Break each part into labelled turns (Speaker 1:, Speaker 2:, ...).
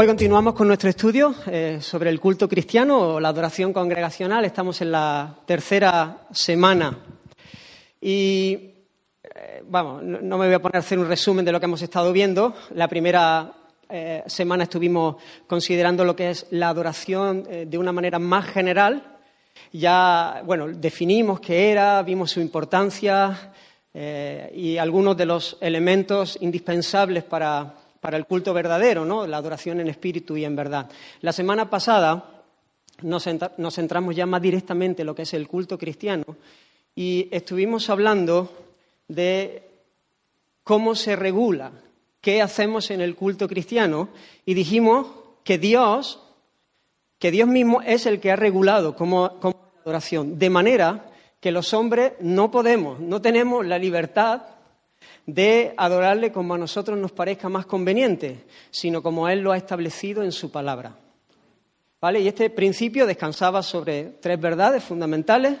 Speaker 1: Hoy continuamos con nuestro estudio eh, sobre el culto cristiano o la adoración congregacional. Estamos en la tercera semana. Y eh, vamos, no, me voy a poner a hacer un resumen de lo que hemos estado viendo. La primera eh, semana estuvimos considerando lo que es la adoración de una manera más general. Ya, bueno, definimos qué era, vimos su importancia y algunos de los elementos indispensables para para el culto verdadero, ¿no? la adoración en espíritu y en verdad. La semana pasada nos, centramos ya más directamente en lo que es el culto cristiano y estuvimos hablando de cómo se regula, qué hacemos en el culto cristiano y dijimos que Dios, que Dios mismo es el que ha regulado como, como adoración, de manera que los hombres no podemos, no tenemos la libertad de adorarle como a nosotros nos parezca más conveniente, sino como Él lo ha establecido en su palabra. ¿Vale? Y este principio descansaba sobre tres verdades fundamentales.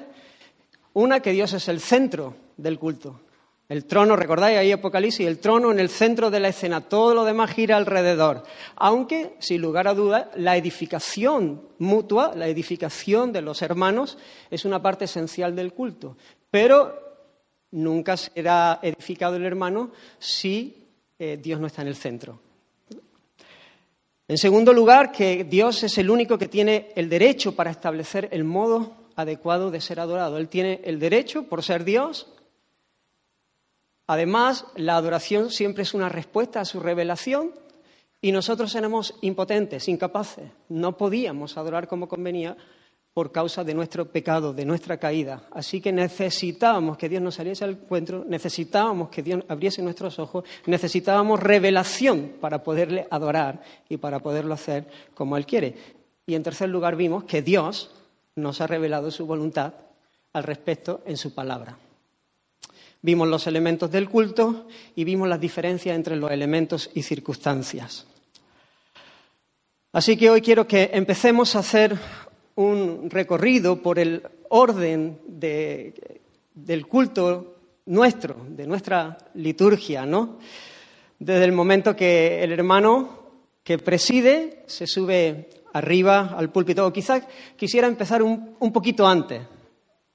Speaker 1: Una, que Dios es el centro del culto. El trono, recordáis ahí Apocalipsis, el trono en el centro de la escena, todo lo demás gira alrededor. Aunque, sin lugar a dudas, la edificación mutua, la edificación de los hermanos, es una parte esencial del culto. Pero nunca será edificado el hermano si eh, Dios no está en el centro. En segundo lugar, que Dios es el único que tiene el derecho para establecer el modo adecuado de ser adorado. Él tiene el derecho por ser Dios. Además, la adoración siempre es una respuesta a su revelación y nosotros éramos impotentes, incapaces. No podíamos adorar como convenía por causa de nuestro pecado, de nuestra caída. Así que necesitábamos que Dios nos saliese al encuentro, necesitábamos que Dios abriese nuestros ojos, necesitábamos revelación para poderle adorar y para poderlo hacer como Él quiere. Y en tercer lugar vimos que Dios nos ha revelado su voluntad al respecto en su palabra. Vimos los elementos del culto y vimos las diferencias entre los elementos y circunstancias. Así que hoy quiero que empecemos a hacer un recorrido por el orden del culto nuestro, de nuestra liturgia, ¿no? Desde el momento que el hermano que preside se sube arriba al púlpito, o quizás quisiera empezar un, poquito antes,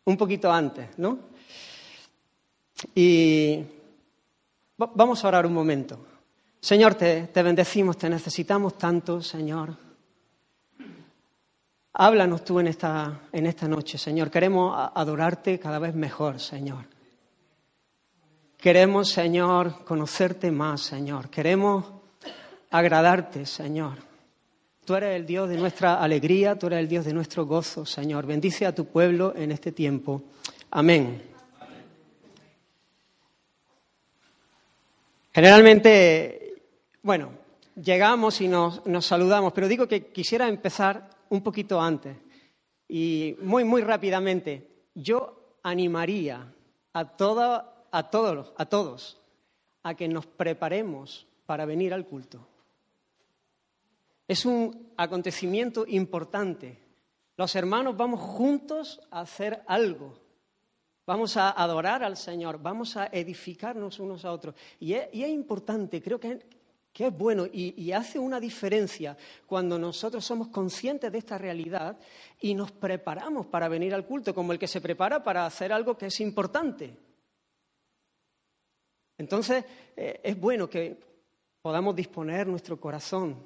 Speaker 1: un poquito antes, ¿no? Y vamos a orar un momento. Señor, te bendecimos, te necesitamos tanto, Señor. Háblanos tú en esta, en esta noche, Señor. Queremos adorarte cada vez mejor, Señor. Queremos, Señor, conocerte más, Señor. Queremos agradarte, Señor. Tú eres el Dios de nuestra alegría, tú eres el Dios de nuestro gozo, Señor. Bendice a tu pueblo en este tiempo. Amén. Generalmente, bueno, llegamos y nos, nos saludamos, pero digo que quisiera empezar un poquito antes. Y muy, muy rápidamente, yo animaría a, toda, a, todos, a todos a que nos preparemos para venir al culto. Es un acontecimiento importante. Los hermanos vamos juntos a hacer algo. Vamos a adorar al Señor, vamos a edificarnos unos a otros. Y es, y es importante, creo que que es bueno y, hace una diferencia cuando nosotros somos conscientes de esta realidad y nos preparamos para venir al culto, como el que se prepara para hacer algo que es importante. Entonces, eh, es bueno que podamos disponer nuestro corazón,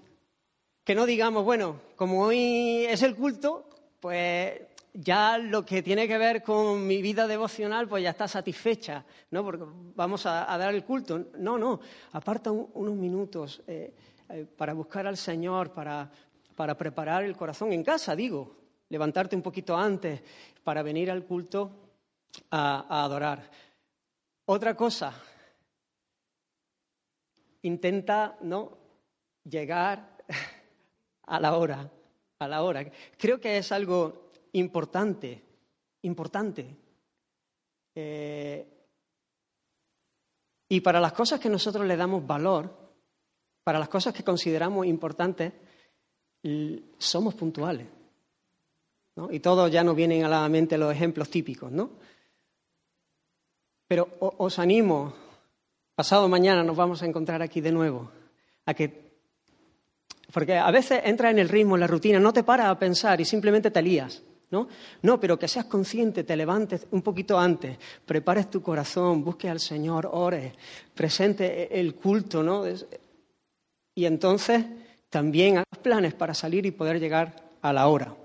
Speaker 1: que no digamos, bueno, como hoy es el culto, pues ya lo que tiene que ver con mi vida devocional, pues ya está satisfecha, ¿no? Porque vamos a, dar el culto. No, no, aparta unos minutos eh, eh, para buscar al Señor, para, preparar el corazón en casa, digo, levantarte un poquito antes para venir al culto a, a adorar. Otra cosa, intenta no llegar a la hora, a la hora. Creo que es algo importante, importante. Eh, y para las cosas que nosotros le damos valor, para las cosas que consideramos importantes, somos puntuales. Y todos ya nos vienen a la mente los ejemplos típicos, ¿no? Pero os animo, pasado mañana nos vamos a encontrar aquí de nuevo, a que Porque a veces entras en el ritmo, en la rutina, no te paras a pensar y simplemente te lías. ¿No? No, pero que seas consciente, te levantes un poquito antes, prepares tu corazón, busques al Señor, ores, presente el culto, ¿no? Y entonces también hagas planes para salir y poder llegar a la hora.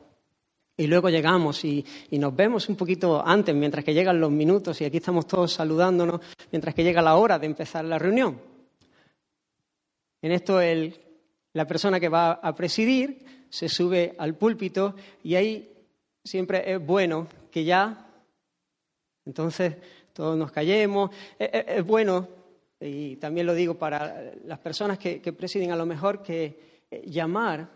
Speaker 1: Y luego llegamos y, y, nos vemos un poquito antes, mientras que llegan los minutos, y aquí estamos todos saludándonos, mientras que llega la hora de empezar la reunión. En esto el la persona que va a presidir se sube al púlpito y ahí siempre es bueno que ya, entonces todos nos callemos, es, bueno, y también lo digo para las personas que, presiden a lo mejor, que eh, llamar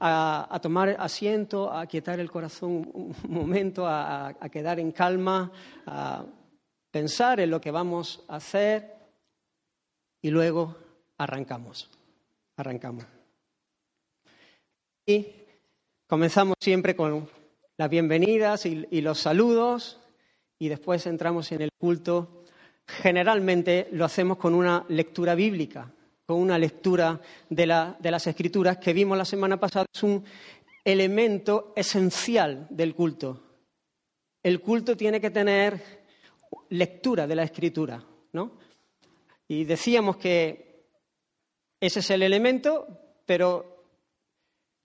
Speaker 1: a, tomar asiento, a quietar el corazón un momento, a quedar en calma, a pensar en lo que vamos a hacer y luego arrancamos arrancamos. Y comenzamos siempre con las bienvenidas y, los saludos y después entramos en el culto. Generalmente lo hacemos con una lectura bíblica, con una lectura de, de las escrituras que vimos la semana pasada. Es un elemento esencial del culto. El culto tiene que tener lectura de la escritura, ¿no? Y decíamos que ese es el elemento, pero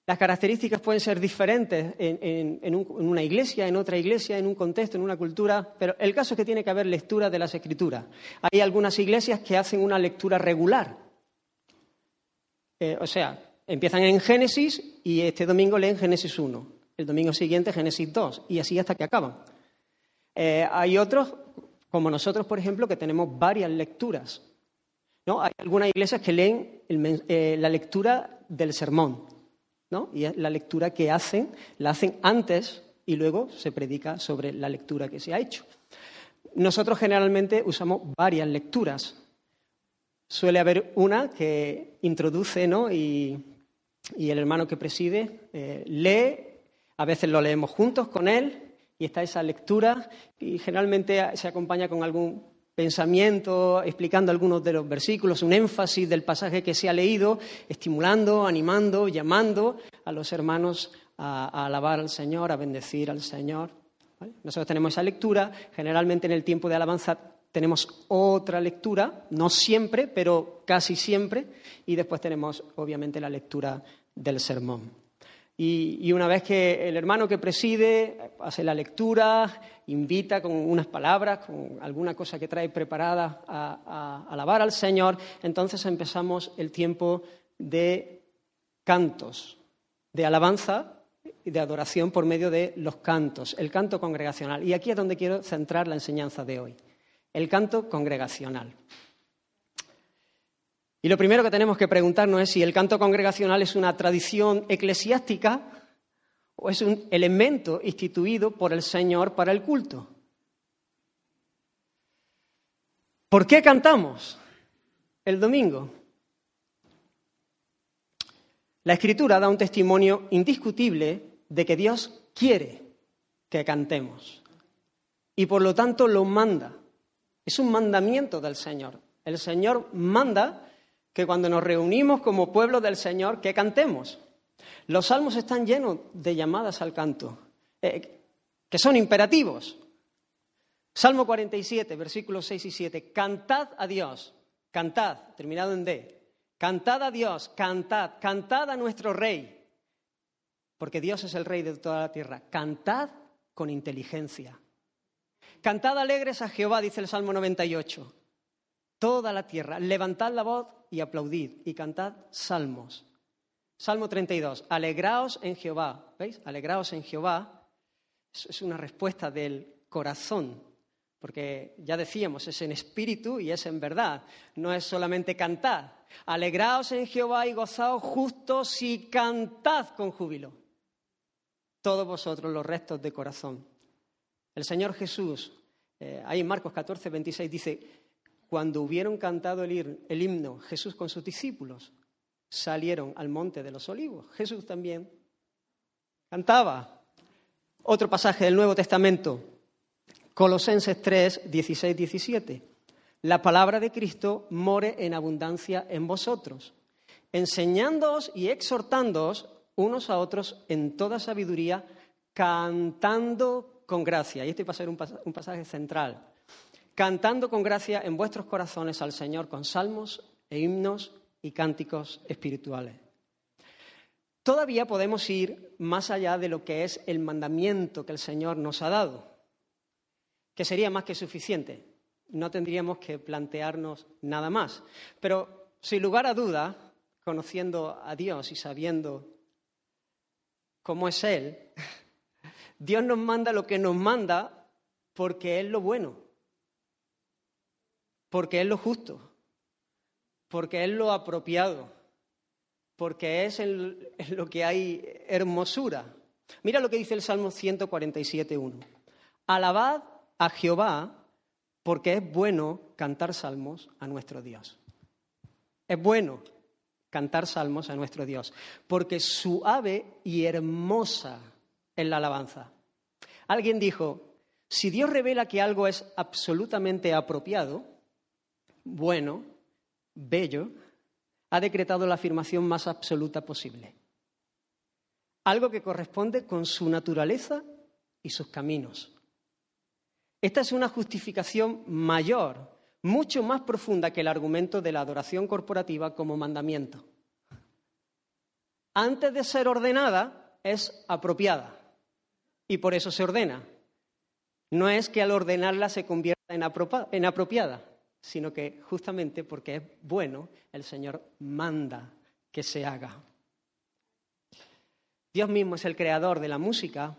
Speaker 1: las características pueden ser diferentes en, una iglesia, en otra iglesia, en un contexto, en una cultura, pero el caso es que tiene que haber lectura de las escrituras. Hay algunas iglesias que hacen una lectura regular. Eh, o sea, empiezan en Génesis y este domingo leen Génesis 1, el domingo siguiente Génesis 2 y así hasta que acaban. Eh, hay otros, como nosotros, por ejemplo, que tenemos varias lecturas. ¿no? Hay algunas iglesias que leen eh, la lectura del sermón, ¿no? Y la lectura que hacen, la hacen antes y luego se predica sobre la lectura que se ha hecho. Nosotros generalmente usamos varias lecturas. Suele haber una que introduce, ¿no? Y, el hermano que preside eh, lee, a veces lo leemos juntos con él, y está esa lectura, y generalmente se acompaña con algún pensamiento, explicando algunos de los versículos, un énfasis del pasaje que se ha leído, estimulando, animando, llamando a los hermanos a, alabar al Señor, a bendecir al Señor. Nosotros tenemos esa lectura, generalmente en el tiempo de alabanza tenemos otra lectura, no siempre, pero casi siempre, y después tenemos obviamente la lectura del sermón. Y, una vez que el hermano que preside hace la lectura, invita con unas palabras, con alguna cosa que trae preparada a, alabar al Señor, entonces empezamos el tiempo de cantos, de alabanza y de adoración por medio de los cantos, el canto congregacional. Y aquí es donde quiero centrar la enseñanza de hoy, el canto congregacional. Y lo primero que tenemos que preguntarnos es si el canto congregacional es una tradición eclesiástica o es un elemento instituido por el Señor para el culto. ¿Por qué cantamos el domingo? La Escritura da un testimonio indiscutible de que Dios quiere que cantemos y por lo tanto lo manda. Es un mandamiento del Señor. El Señor manda que cuando nos reunimos como pueblo del Señor, que cantemos. Los salmos están llenos de llamadas al canto, eh, que son imperativos. Salmo 47, versículos 6 y 7. Cantad a Dios, cantad, terminado en D. Cantad a Dios, cantad, cantad a nuestro Rey, porque Dios es el Rey de toda la tierra. Cantad con inteligencia. Cantad alegres a Jehová, dice el Salmo 98. Toda la tierra, levantad la voz y aplaudid y cantad salmos. Salmo 32, alegraos en Jehová. ¿Veis? Alegraos en Jehová. Es una respuesta del corazón, porque ya decíamos, es en espíritu y es en verdad. No es solamente cantar. Alegraos en Jehová y gozaos justos y cantad con júbilo. Todos vosotros los restos de corazón. El Señor Jesús, eh, ahí en Marcos 14, 26 dice, cuando hubieron cantado el, himno Jesús con sus discípulos, salieron al monte de los olivos. Jesús también cantaba. Otro pasaje del Nuevo Testamento, Colosenses 3, 16, 17. La palabra de Cristo more en abundancia en vosotros, enseñándoos y exhortándoos unos a otros en toda sabiduría, cantando con gracia. Y este va a ser un pasaje central. Cantando con gracia en vuestros corazones al Señor con salmos e himnos y cánticos espirituales. Todavía podemos ir más allá de lo que es el mandamiento que el Señor nos ha dado, que sería más que suficiente. No tendríamos que plantearnos nada más. Pero sin lugar a duda, conociendo a Dios y sabiendo cómo es Él, Dios nos manda lo que nos manda porque es lo bueno, porque es lo justo, porque es lo apropiado, porque es en, lo que hay hermosura. Mira lo que dice el Salmo 147.1. Alabad a Jehová porque es bueno cantar salmos a nuestro Dios. Es bueno cantar salmos a nuestro Dios, porque suave y hermosa es la alabanza. Alguien dijo, si Dios revela que algo es absolutamente apropiado, bueno, bello, ha decretado la afirmación más absoluta posible. Algo que corresponde con su naturaleza y sus caminos. Esta es una justificación mayor mucho más profunda que el argumento de la adoración corporativa como mandamiento. Antes de ser ordenada, es apropiada y por eso se ordena. No es que al ordenarla se convierta en, apropiada, sino que justamente porque es bueno, el Señor manda que se haga. Dios mismo es el creador de la música,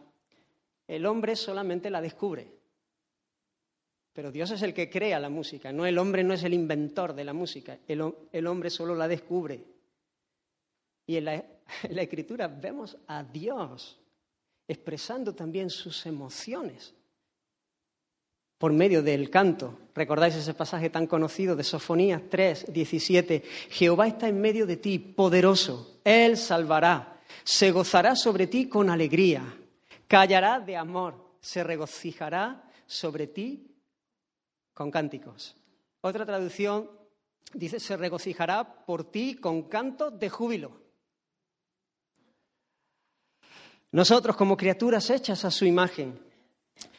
Speaker 1: el hombre solamente la descubre. Pero Dios es el que crea la música, no el hombre no es el inventor de la música, el, hombre solo la descubre. Y en la, en la escritura vemos a Dios expresando también sus emociones por medio del canto. ¿Recordáis ese pasaje tan conocido de Sofonías 3, 17? Jehová está en medio de ti, poderoso. Él salvará. Se gozará sobre ti con alegría. Callará de amor. Se regocijará sobre ti con cánticos. Otra traducción dice, se regocijará por ti con cantos de júbilo. Nosotros, como criaturas hechas a su imagen,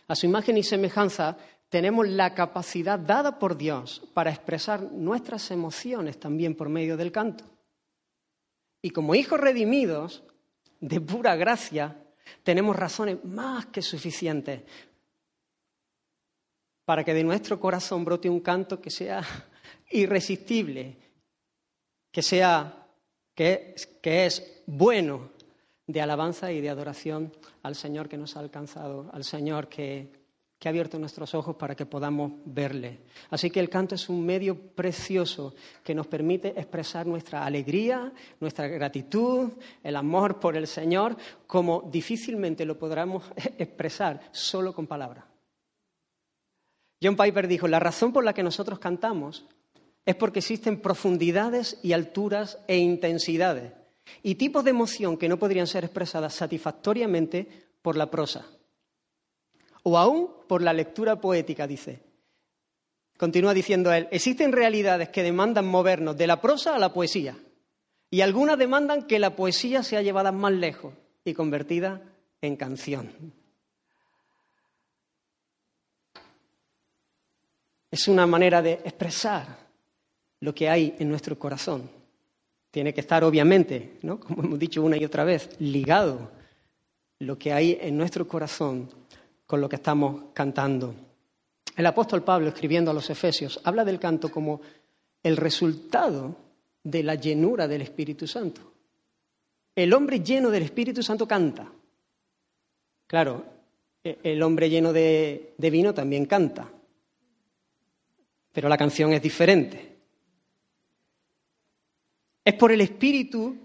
Speaker 1: a su imagen y semejanza, tenemos la capacidad dada por Dios para expresar nuestras emociones también por medio del canto. Y como hijos redimidos, de pura gracia, tenemos razones más que suficientes para que de nuestro corazón brote un canto que sea irresistible, que sea que, que es bueno de alabanza y de adoración al Señor que nos ha alcanzado, al Señor que, que ha abierto nuestros ojos para que podamos verle. Así que el canto es un medio precioso que nos permite expresar nuestra alegría, nuestra gratitud, el amor por el Señor, como difícilmente lo podremos expresar solo con palabras. John Piper dijo, la razón por la que nosotros cantamos es porque existen profundidades y alturas e intensidades y tipos de emoción que no podrían ser expresadas satisfactoriamente por la prosa o aún por la lectura poética, dice. Continúa diciendo él, existen realidades que demandan movernos de la prosa a la poesía y algunas demandan que la poesía sea llevada más lejos y convertida en canción. Es una manera de expresar lo que hay en nuestro corazón. Tiene que estar, obviamente, ¿no? como hemos dicho una y otra vez, ligado lo que hay en nuestro corazón con lo que estamos cantando. El apóstol Pablo, escribiendo a los Efesios, habla del canto como el resultado de la llenura del Espíritu Santo. El hombre lleno del Espíritu Santo canta. Claro, e-, el hombre lleno de, de vino también canta pero la canción es diferente. Es por el Espíritu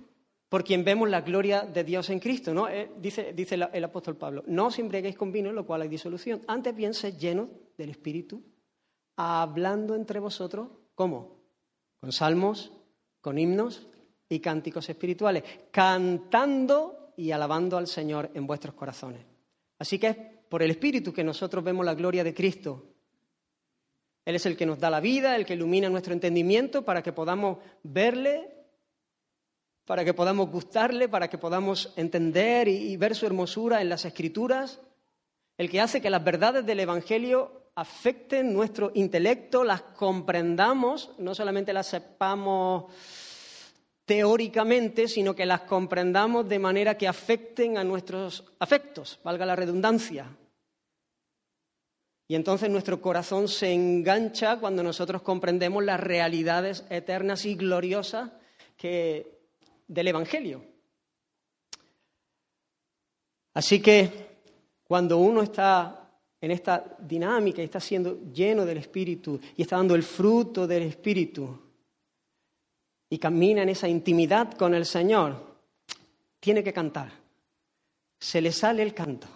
Speaker 1: por quien vemos la gloria de Dios en Cristo, ¿no? Eh, dice, dice el apóstol Pablo, no os embriaguéis con vino, en lo cual hay disolución, antes bien sed llenos del Espíritu, hablando entre vosotros, ¿cómo? Con salmos, con himnos y cánticos espirituales, cantando y alabando al Señor en vuestros corazones. Así que es por el Espíritu que nosotros vemos la gloria de Cristo él es el que nos da la vida, el que ilumina nuestro entendimiento para que podamos verle para que podamos gustarle, para que podamos entender y, ver su hermosura en las escrituras, el que hace que las verdades del Evangelio afecten nuestro intelecto, las comprendamos, no solamente las sepamos teóricamente, sino que las comprendamos de manera que afecten a nuestros afectos, valga la redundancia. Y entonces nuestro corazón se engancha cuando nosotros comprendemos las realidades eternas y gloriosas que, del Evangelio. Así que cuando uno está en esta dinámica y está siendo lleno del Espíritu y está dando el fruto del Espíritu y camina en esa intimidad con el Señor, tiene que cantar. Se le sale el canto.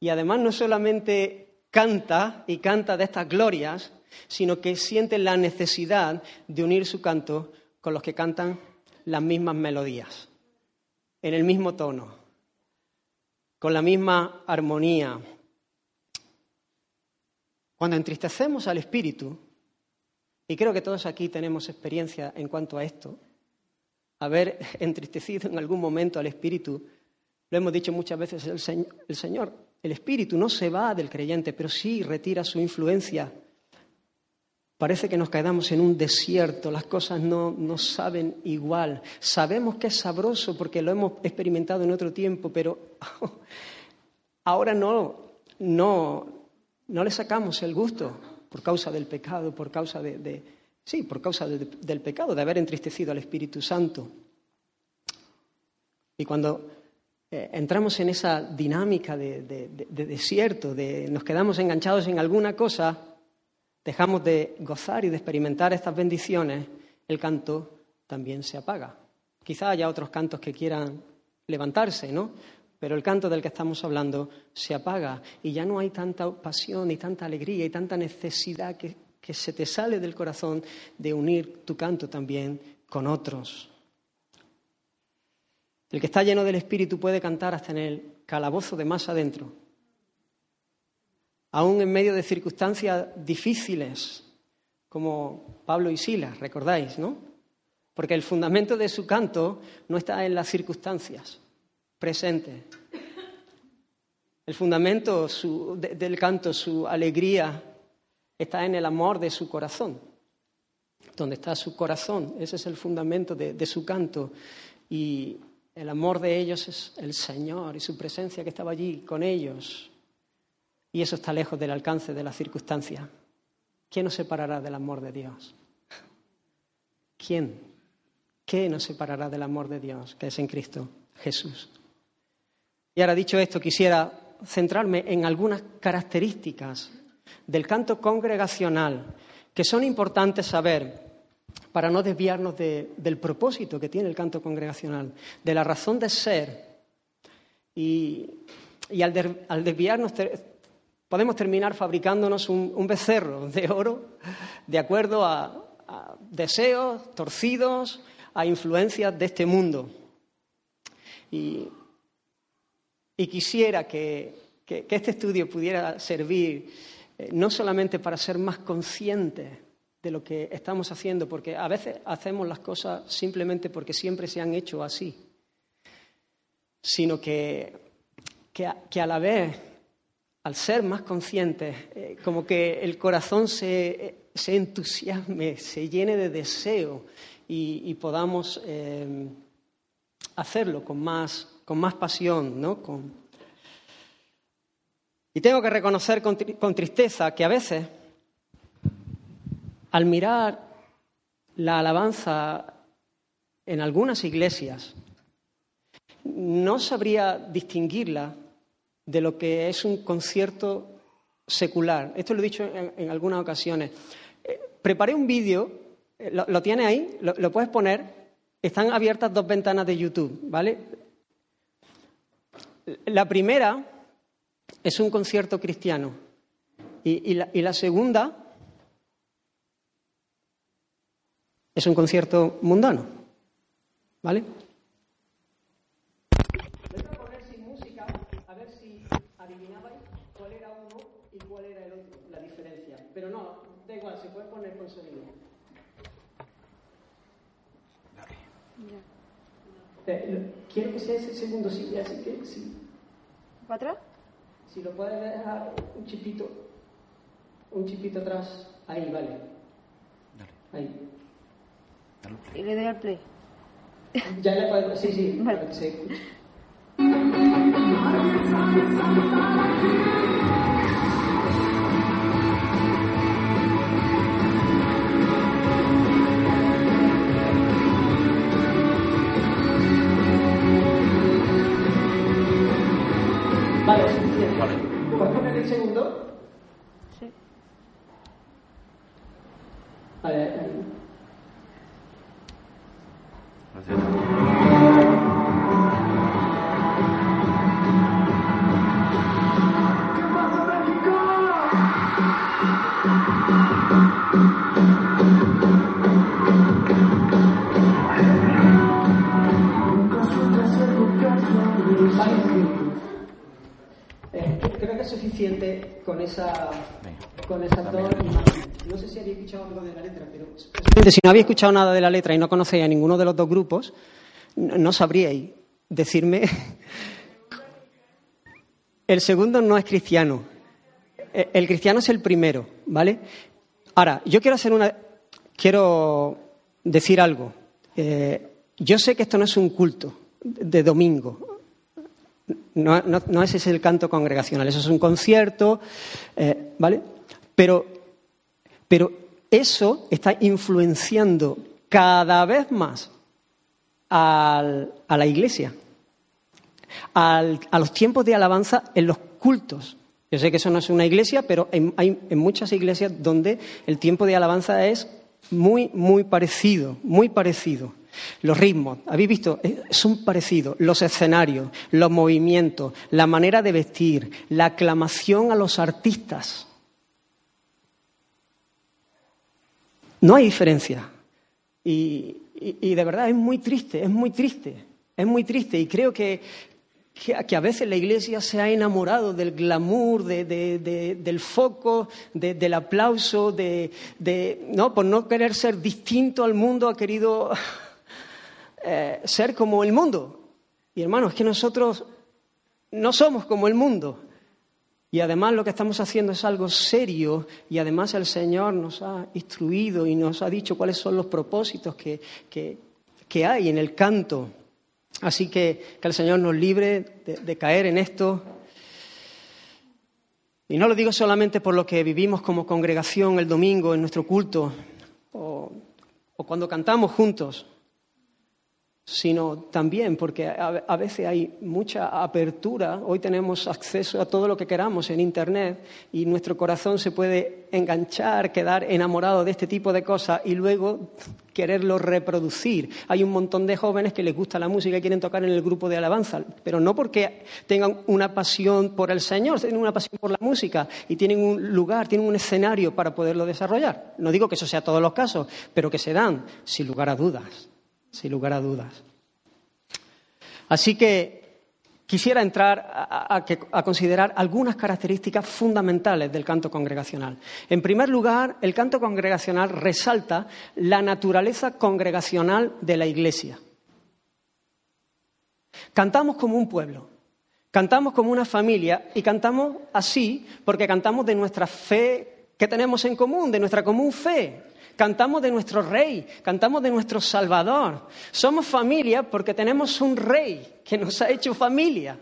Speaker 1: Y además no solamente canta y canta de estas glorias, sino que siente la necesidad de unir su canto con los que cantan las mismas melodías, en el mismo tono, con la misma armonía, cuando entristecemos al Espíritu, y creo que todos aquí tenemos experiencia en cuanto a esto, haber entristecido en algún momento al Espíritu, lo hemos dicho muchas veces, el, el Señor, el Espíritu no se va del creyente, pero sí retira su influencia. Parece que nos quedamos en un desierto, las cosas no, no saben igual. Sabemos que es sabroso porque lo hemos experimentado en otro tiempo, pero ahora no, no, no le sacamos el gusto por causa del pecado, por causa de, sí, por causa del pecado, de haber entristecido al Espíritu Santo. Y cuando eh, entramos en esa dinámica de, de, desierto, de nos quedamos enganchados en alguna cosa, dejamos de gozar y de experimentar estas bendiciones, el canto también se apaga. Quizá haya otros cantos que quieran levantarse, ¿no? pero el canto del que estamos hablando se apaga y ya no hay tanta pasión y tanta alegría y tanta necesidad que, se te sale del corazón de unir tu canto también con otros. El que está lleno del Espíritu puede cantar hasta en el calabozo de más adentro, aún en medio de circunstancias difíciles, como Pablo y Silas, recordáis, ¿no? Porque el fundamento de su canto no está en las circunstancias, presente. El fundamento del canto, su alegría, está en el amor de su corazón. Donde está su corazón, ese es el fundamento de su canto. Y el amor de ellos es el Señor y su presencia que estaba allí con ellos. Y eso está lejos del alcance de la circunstancia. ¿Quién nos separará del amor de Dios? ¿Quién? ¿Qué nos separará del amor de Dios que es en Cristo Jesús? Y ahora dicho esto, quisiera centrarme en algunas características del canto congregacional que son importantes saber para no desviarnos del propósito que tiene el canto congregacional, de la razón de ser. Y, al, desviarnos podemos terminar fabricándonos un, becerro de oro de acuerdo a deseos torcidos, a influencias de este mundo. Y quisiera que, este estudio pudiera servir eh, no solamente para ser más conscientes de lo que estamos haciendo, porque a veces hacemos las cosas simplemente porque siempre se han hecho así, sino que, que, a, la vez, al ser más conscientes, eh, como que el corazón se, se, entusiasme, se llene de deseo y, podamos eh, hacerlo con más, con más pasión, ¿no? Y tengo que reconocer con, con tristeza que a veces, al mirar la alabanza en algunas iglesias, no sabría distinguirla de lo que es un concierto secular. Esto lo he dicho en, algunas ocasiones. Eh, preparé un vídeo, eh, lo, lo tienes ahí, lo, puedes poner. Están abiertas dos ventanas de YouTube, ¿vale? La primera es un concierto cristiano y, la, segunda es un concierto mundano. ¿Vale? Voy a poner sin música a ver si adivinabais cuál era uno y cuál era el otro, la diferencia. Pero no, poner con sonido. Eh, quiero que sea ese segundo sí, así que sí.
Speaker 2: ¿Para atrás?
Speaker 1: Si lo puedes dejar un chipito, un chipito atrás, ahí, vale.
Speaker 3: Dale,
Speaker 1: Ahí.
Speaker 3: dale play.
Speaker 2: Y le doy al play.
Speaker 1: Ya le puedes, sí, sí,
Speaker 2: Vale.
Speaker 1: para que se escuche. Esa con esas dos
Speaker 3: También.
Speaker 1: imágenes. No sé si habéis escuchado algo de la letra, pero si no habéis escuchado nada de la letra y no conocéis a ninguno de los dos grupos, no, sabríais decirme. El segundo no es cristiano. Eh, El cristiano es el primero, ¿vale? Ahora, yo quiero hacer una. Quiero decir algo. Eh, yo sé que esto no es un culto de domingo. No, no, ese es el canto congregacional, eso es un concierto, eh, ¿vale? Pero, pero eso está influenciando cada vez más al- a la iglesia, al- a los tiempos de alabanza en los cultos. Yo sé que eso no es una iglesia, pero en- hay en muchas iglesias donde el tiempo de alabanza es muy, muy parecido, muy parecido. Los ritmos, habéis visto, Eh, son parecidos. Los escenarios, los movimientos, la manera de vestir, la aclamación a los artistas. No hay diferencia. Y, y- y de verdad es muy triste, es muy triste, es muy triste. Y creo que, que, a veces la Iglesia se ha enamorado del glamour, de- de- de- del foco, de- del aplauso, de- ¿no? por no querer ser distinto al mundo, ha querido eh, ser como el mundo. Y hermanos, es que nosotros no somos como el mundo. Y además lo que estamos haciendo es algo serio y además el Señor nos ha instruido y nos ha dicho cuáles son los propósitos que, que- hay en el canto. Así que que el Señor nos libre de, de caer en esto. Y no lo digo solamente por lo que vivimos como congregación el domingo en nuestro culto o, o cuando cantamos juntos, sino también porque a, veces hay mucha apertura. Hoy tenemos acceso a todo lo que queramos en Internet y nuestro corazón se puede enganchar, quedar enamorado de este tipo de cosas y luego quererlo reproducir. Hay un montón de jóvenes que les gusta la música y quieren tocar en el grupo de alabanza, pero no porque tengan una pasión por el Señor, tienen una pasión por la música y tienen un lugar, tienen un escenario para poderlo desarrollar. No digo que eso sea todos los casos, pero que se dan, sin lugar a dudas sin lugar a dudas. Así que quisiera entrar a, a considerar algunas características fundamentales del canto congregacional. En primer lugar, el canto congregacional resalta la naturaleza congregacional de la Iglesia. Cantamos como un pueblo, cantamos como una familia y cantamos así porque cantamos de nuestra fe que tenemos en común, de nuestra común fe. Cantamos de nuestro rey, cantamos de nuestro salvador. Somos familia porque tenemos un rey que nos ha hecho familia.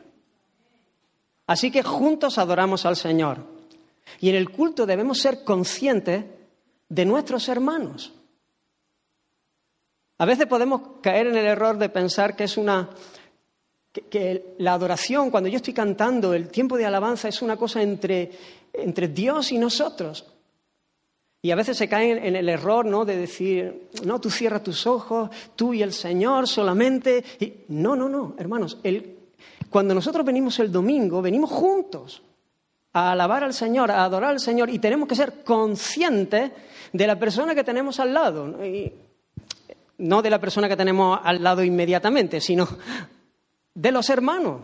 Speaker 1: Así que juntos adoramos al Señor. Y en el culto debemos ser conscientes de nuestros hermanos. A veces podemos caer en el error de pensar que es una que, la adoración, cuando yo estoy cantando, el tiempo de alabanza es una cosa entre, entre Dios y nosotros. Y a veces se caen en el error ¿no? de decir, no, tú cierras tus ojos, tú y el Señor solamente. Y, no, no, no, hermanos. el- cuando nosotros venimos el domingo, venimos juntos a alabar al Señor, a adorar al Señor, y tenemos que ser conscientes de la persona que tenemos al lado. Y no de la persona que tenemos al lado inmediatamente, sino de los hermanos.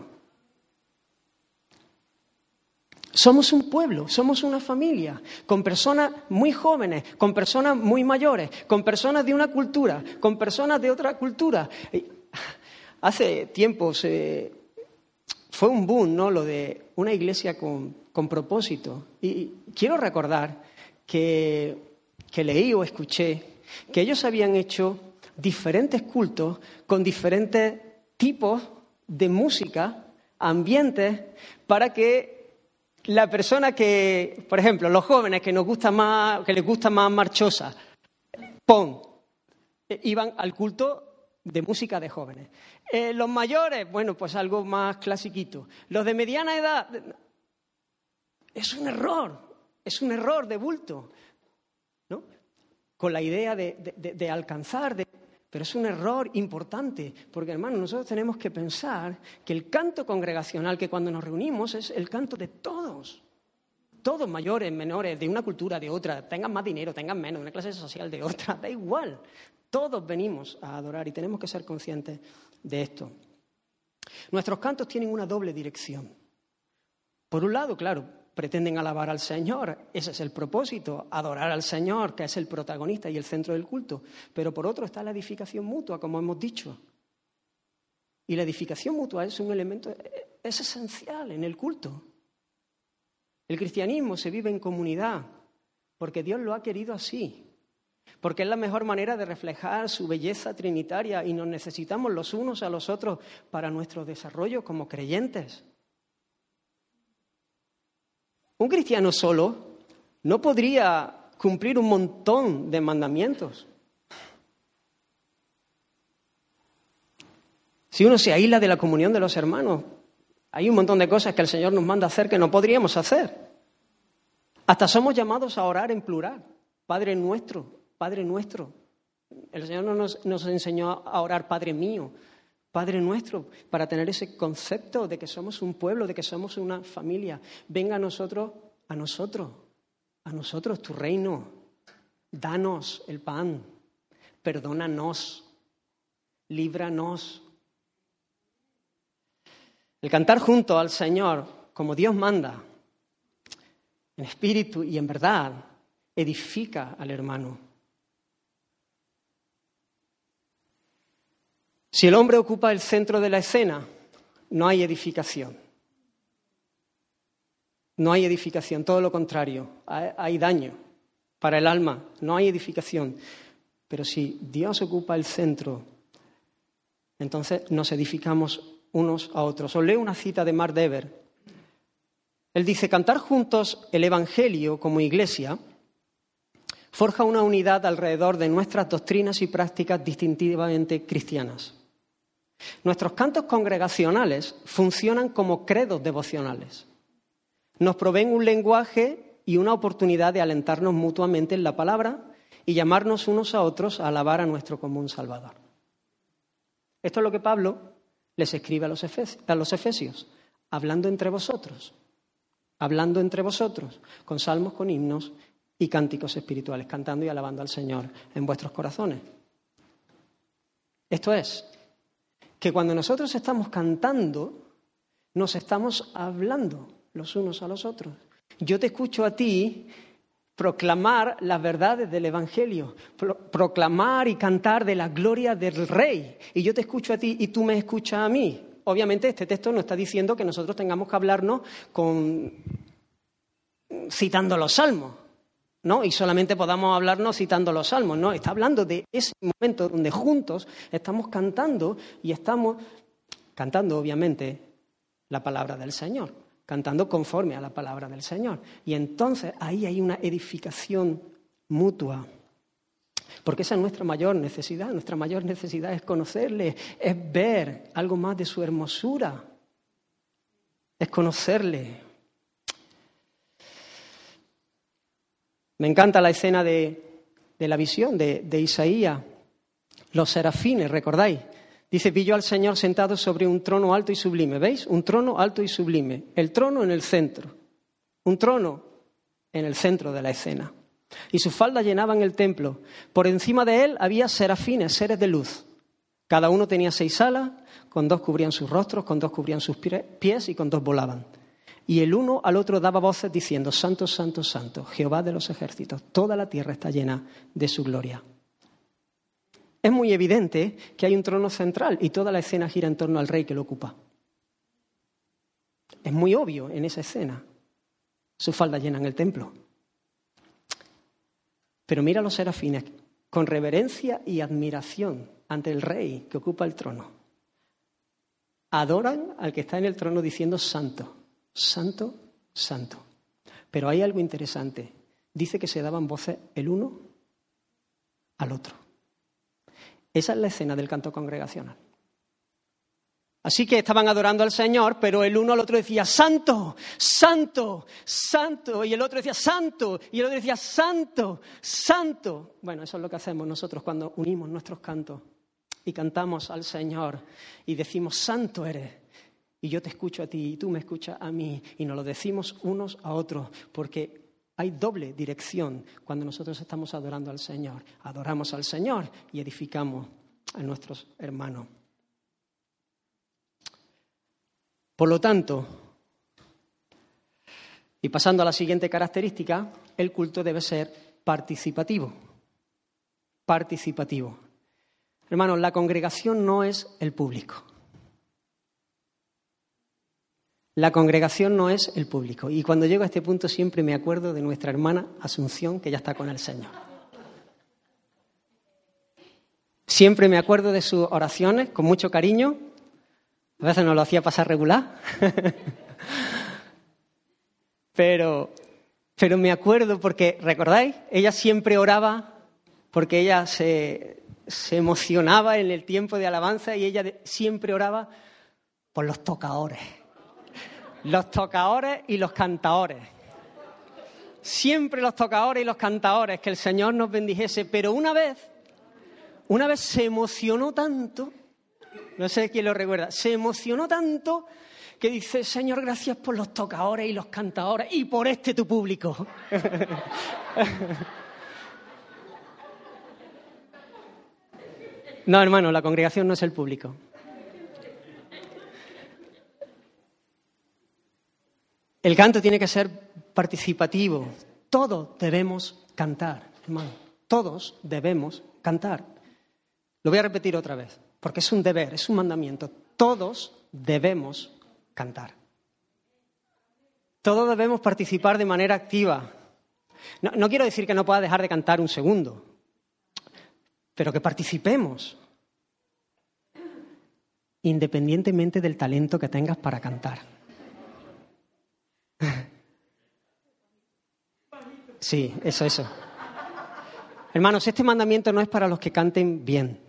Speaker 1: Somos un pueblo, somos una familia, con personas muy jóvenes, con personas muy mayores, con personas de una cultura, con personas de otra cultura. Hace tiempo se, fue un boom, ¿no? Lo de una iglesia con, con propósito. Y quiero recordar que, que leí o escuché que ellos habían hecho diferentes cultos con diferentes tipos de música, ambientes, para que la persona que, por ejemplo, los jóvenes que nos gusta más, que les gusta más marchosa, pon, eh, iban al culto de música de jóvenes. Eh, los mayores, bueno, pues algo más clasiquito. Los de mediana edad, es un error, es un error de bulto, ¿no? Con la idea de, de, de alcanzar, de, pero es un error importante, porque hermanos, nosotros tenemos que pensar que el canto congregacional, que cuando nos reunimos es el canto de todos. Todos mayores, menores, de una cultura, de otra, tengan más dinero, tengan menos, de una clase social, de otra, da igual. Todos venimos a adorar y tenemos que ser conscientes de esto. Nuestros cantos tienen una doble dirección. Por un lado, claro, pretenden alabar al Señor, ese es el propósito, adorar al Señor, que es el protagonista y el centro del culto. Pero por otro está la edificación mutua, como hemos dicho. Y la edificación mutua es un elemento, es esencial en el culto. El cristianismo se vive en comunidad, porque Dios lo ha querido así, porque es la mejor manera de reflejar su belleza trinitaria y nos necesitamos los unos a los otros para nuestro desarrollo como creyentes. Un cristiano solo no podría cumplir un montón de mandamientos. Si uno se aísla de la comunión de los hermanos, hay un montón de cosas que el Señor nos manda hacer que no podríamos hacer. Hasta somos llamados a orar en plural. Padre nuestro, Padre nuestro. El Señor nos, nos enseñó a orar Padre mío, Padre nuestro, para tener ese concepto de que somos un pueblo, de que somos una familia. Venga a nosotros, a nosotros, a nosotros tu reino. Danos el pan, perdónanos, líbranos. El cantar junto al Señor, como Dios manda, en espíritu y en verdad, edifica al hermano. Si el hombre ocupa el centro de la escena, no hay edificación. No hay edificación, todo lo contrario, hay daño para el alma, no hay edificación. Pero si Dios ocupa el centro, entonces nos edificamos unos a otros. Os leo una cita de Mark Dever. Él dice, cantar juntos el Evangelio como iglesia forja una unidad alrededor de nuestras doctrinas y prácticas distintivamente cristianas. Nuestros cantos congregacionales funcionan como credos devocionales. Nos proveen un lenguaje y una oportunidad de alentarnos mutuamente en la palabra y llamarnos unos a otros a alabar a nuestro común Salvador. Esto es lo que Pablo les escribe a los, efesios, hablando entre vosotros, hablando entre vosotros, con salmos, con himnos y cánticos espirituales, cantando y alabando al Señor en vuestros corazones. Esto es, que cuando nosotros estamos cantando, nos estamos hablando los unos a los otros. Yo te escucho a ti proclamar las verdades del Evangelio, proclamar y cantar de la gloria del Rey. Y yo te escucho a ti y tú me escuchas a mí. Obviamente este texto no está diciendo que nosotros tengamos que hablarnos con citando los salmos. ¿No? Y solamente podamos hablarnos citando los salmos, ¿no? Está hablando de ese momento donde juntos estamos cantando y estamos cantando, obviamente, la palabra del Señor, cantando conforme a la palabra del Señor. Y entonces ahí hay una edificación mutua. Porque esa es nuestra mayor necesidad. Nuestra mayor necesidad es conocerle, es ver algo más de su hermosura, es conocerle, Me encanta la escena de, la visión de, de, Isaías, los serafines, ¿recordáis? Dice, vi yo al Señor sentado sobre un trono alto y sublime, ¿veis? Un trono alto y sublime, el trono en el centro, un trono en el centro de la escena. Y sus faldas llenaban el templo. Por encima de él había serafines, seres de luz. Cada uno tenía seis alas, con dos cubrían sus rostros, con dos cubrían sus pies y con dos volaban. Y el uno al otro daba voces diciendo, Santo, Santo, Santo, Jehová de los ejércitos, toda la tierra está llena de su gloria. es muy evidente que hay un trono central y toda la escena gira en torno al rey que lo ocupa. Es muy obvio en esa escena. Sus faldas llenan el templo. Pero mira a los serafines con reverencia y admiración ante el rey que ocupa el trono. Adoran al que está en el trono diciendo santo, santo, santo. Pero hay algo interesante. Dice que se daban voces el uno al otro. Esa es la escena del canto congregacional. Así que estaban adorando al Señor, pero el uno al otro decía, santo, santo, santo, y el otro decía, santo, y el otro decía, santo, santo. Bueno, eso es lo que hacemos nosotros cuando unimos nuestros cantos y cantamos al Señor y decimos, santo eres. Y yo te escucho a ti y tú me escuchas a mí y nos lo decimos unos a otros porque hay doble dirección cuando nosotros estamos adorando al Señor. Adoramos al Señor y edificamos a nuestros hermanos. Por lo tanto, y pasando a la siguiente característica, el culto debe ser participativo. Participativo. Hermanos, la congregación no es el público. La congregación no es el público. Y cuando llego a este punto siempre me acuerdo de nuestra hermana Asunción, que ya está con el Señor. Siempre me acuerdo de sus oraciones con mucho cariño. A veces no lo hacía pasar regular. pero, pero me acuerdo porque, ¿recordáis? Ella siempre oraba porque ella se, se emocionaba en el tiempo de alabanza y ella siempre oraba por los tocadores los tocadores y los cantadores. Siempre los tocadores y los cantadores, que el Señor nos bendijese. Pero una vez, una vez se emocionó tanto, no sé quién lo recuerda, se emocionó tanto que dice, Señor, gracias por los tocadores y los cantadores y por este tu público. no, hermano, la congregación no es el público. El canto tiene que ser participativo. Todos debemos cantar, hermano. Todos debemos cantar. Lo voy a repetir otra vez, porque es un deber, es un mandamiento. Todos debemos cantar. Todos debemos participar de manera activa. No, no quiero decir que no pueda dejar de cantar un segundo, pero que participemos, independientemente del talento que tengas para cantar. Sí, eso, eso. Hermanos, este mandamiento no es para los que canten bien.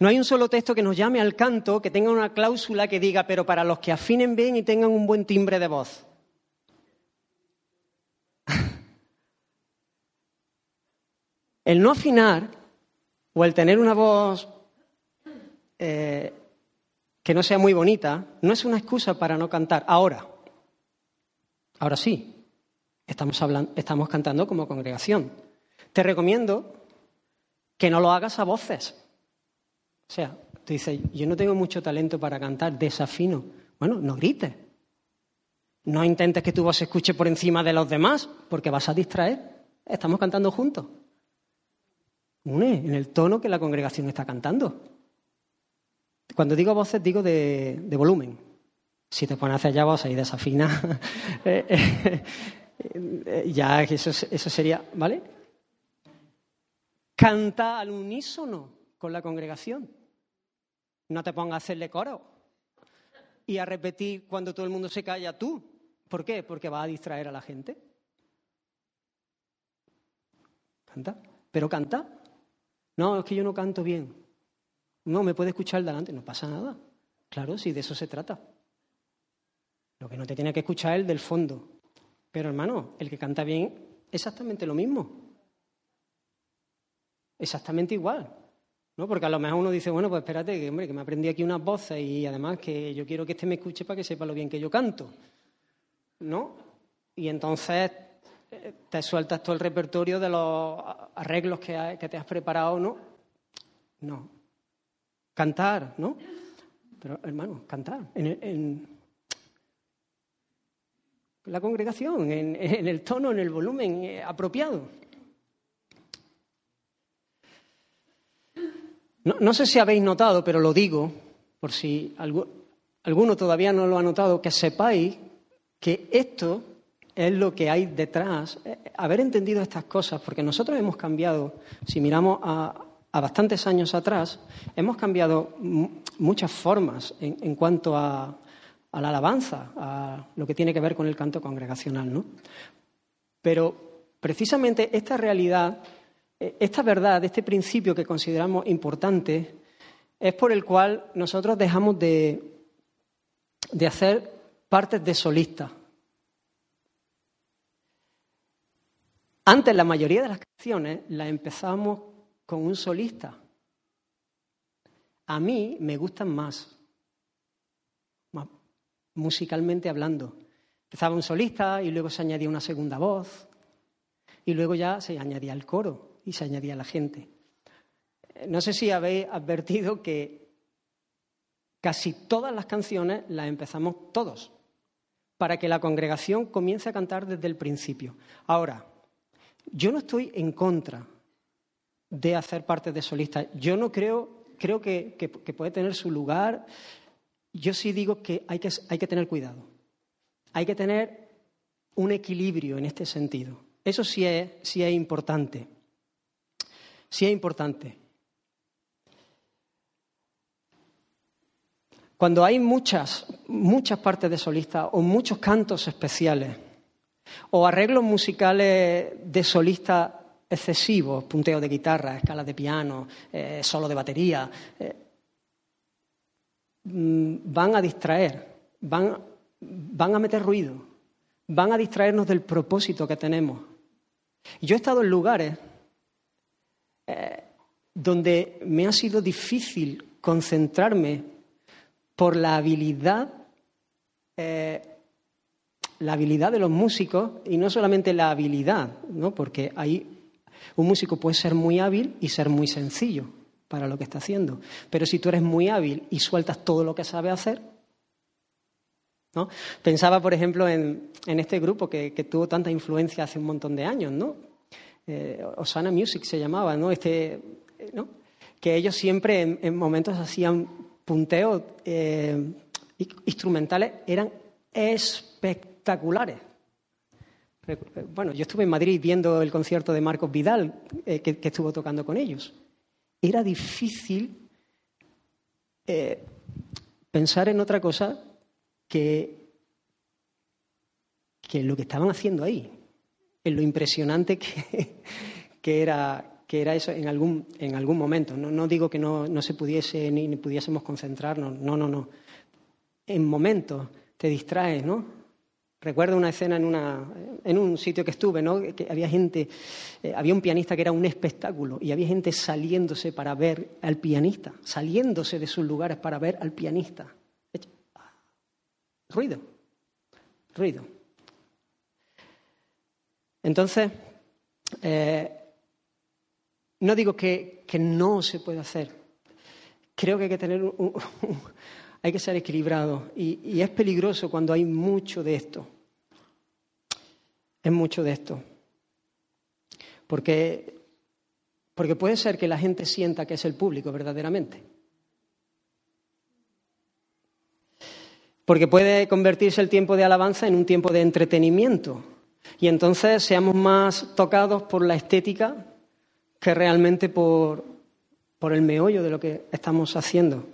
Speaker 1: No hay un solo texto que nos llame al canto que tenga una cláusula que diga, pero para los que afinen bien y tengan un buen timbre de voz. El no afinar o el tener una voz eh, que no sea muy bonita no es una excusa para no cantar. Ahora, ahora sí, Estamos, hablando, estamos cantando como congregación. Te recomiendo que no lo hagas a voces. O sea, tú dices, yo no tengo mucho talento para cantar, desafino. Bueno, no grites. No intentes que tu voz se escuche por encima de los demás, porque vas a distraer. Estamos cantando juntos. Une en el tono que la congregación está cantando. Cuando digo voces, digo de, volumen. Si te pones a hacer ya voces y desafinas, eh, eh, ya eso, eso sería, ¿vale? Canta al unísono con la congregación. No te pongas a hacerle coro y a repetir cuando todo el mundo se calla tú. ¿Por qué? Porque va a distraer a la gente. Canta, pero canta. No, es que yo no canto bien. No, me puede escuchar delante, no pasa nada. Claro, si de eso se trata. Lo que no te tiene que escuchar es el del fondo. Pero hermano, el que canta bien, exactamente lo mismo. Exactamente igual. ¿no? Porque a lo mejor uno dice, bueno, pues espérate, que, hombre, que me aprendí aquí unas voces y además que yo quiero que este me escuche para que sepa lo bien que yo canto. ¿No? Y entonces eh, te sueltas todo el repertorio de los arreglos que, te has preparado, ¿no? No. Cantar, ¿no? Pero, hermano, cantar. La congregación, en, el tono, en el volumen eh, apropiado. No, sé si habéis notado, pero lo digo, por si algu- alguno todavía no lo ha notado, que sepáis que esto es lo que hay detrás. Eh, Haber entendido estas cosas, porque nosotros hemos cambiado, si miramos a, a bastantes años atrás, hemos cambiado mu- muchas formas en, en cuanto a, a la alabanza, a lo que tiene que ver con el canto congregacional, ¿no? Pero precisamente esta realidad, eh, esta verdad, este principio que consideramos importante, es por el cual nosotros dejamos de, de hacer partes de solista. Antes la mayoría de las canciones las empezábamos con un solista. A mí me gustan más musicalmente hablando. Empezaba un solista y luego se añadía una segunda voz y luego ya se añadía el coro y se añadía la gente. No sé si habéis advertido que casi todas las canciones las empezamos todos para que la congregación comience a cantar desde el principio. Ahora, yo no estoy en contra de hacer parte de solistas. Yo no creo, creo que- que puede tener su lugar. Yo sí digo que hay, que hay que tener cuidado. Hay que tener un equilibrio en este sentido. Eso sí es, sí es importante. Sí es importante. Cuando hay muchas, muchas partes de solista o muchos cantos especiales o arreglos musicales de solista excesivos, punteo de guitarra, escalas de piano, eh, solo de batería, eh, van a distraer, van, van a meter ruido, van a distraernos del propósito que tenemos. Yo he estado en lugares eh, donde me ha sido difícil concentrarme por la habilidad, eh, la habilidad de los músicos y no solamente la habilidad, ¿no? porque ahí un músico puede ser muy hábil y ser muy sencillo para lo que está haciendo. Pero si tú eres muy hábil y sueltas todo lo que sabe hacer, ¿no? Pensaba, por ejemplo, en, este grupo que, tuvo tanta influencia hace un montón de años, ¿no? Eh, Osana Music se llamaba, ¿no? Este, ¿no? Que ellos siempre en, en momentos hacían punteos eh, instrumentales, eran espectaculares. Bueno, yo estuve en Madrid viendo el concierto de Marcos Vidal, eh, que, estuvo tocando con ellos. Era difícil eh, pensar en otra cosa que, que, lo que estaban haciendo ahí, en lo impresionante que, que, era, que era eso en algún, en algún momento. No, no digo que no, no se pudiese ni, ni, pudiésemos concentrarnos, no, no, no. En momentos te distraes, ¿no? Recuerdo una escena en, una, en un sitio que estuve, ¿no? que había gente, eh, había un pianista que era un espectáculo y había gente saliéndose para ver al pianista, saliéndose de sus lugares para ver al pianista. Ruido, ruido. Entonces, eh, no digo que, no se puede hacer. Creo que hay que tener un hay que ser equilibrado y, es peligroso cuando hay mucho de esto. Es mucho de esto. Porque, porque puede ser que la gente sienta que es el público verdaderamente. Porque puede convertirse el tiempo de alabanza en un tiempo de entretenimiento. Y entonces seamos más tocados por la estética que realmente por, por el meollo de lo que estamos haciendo.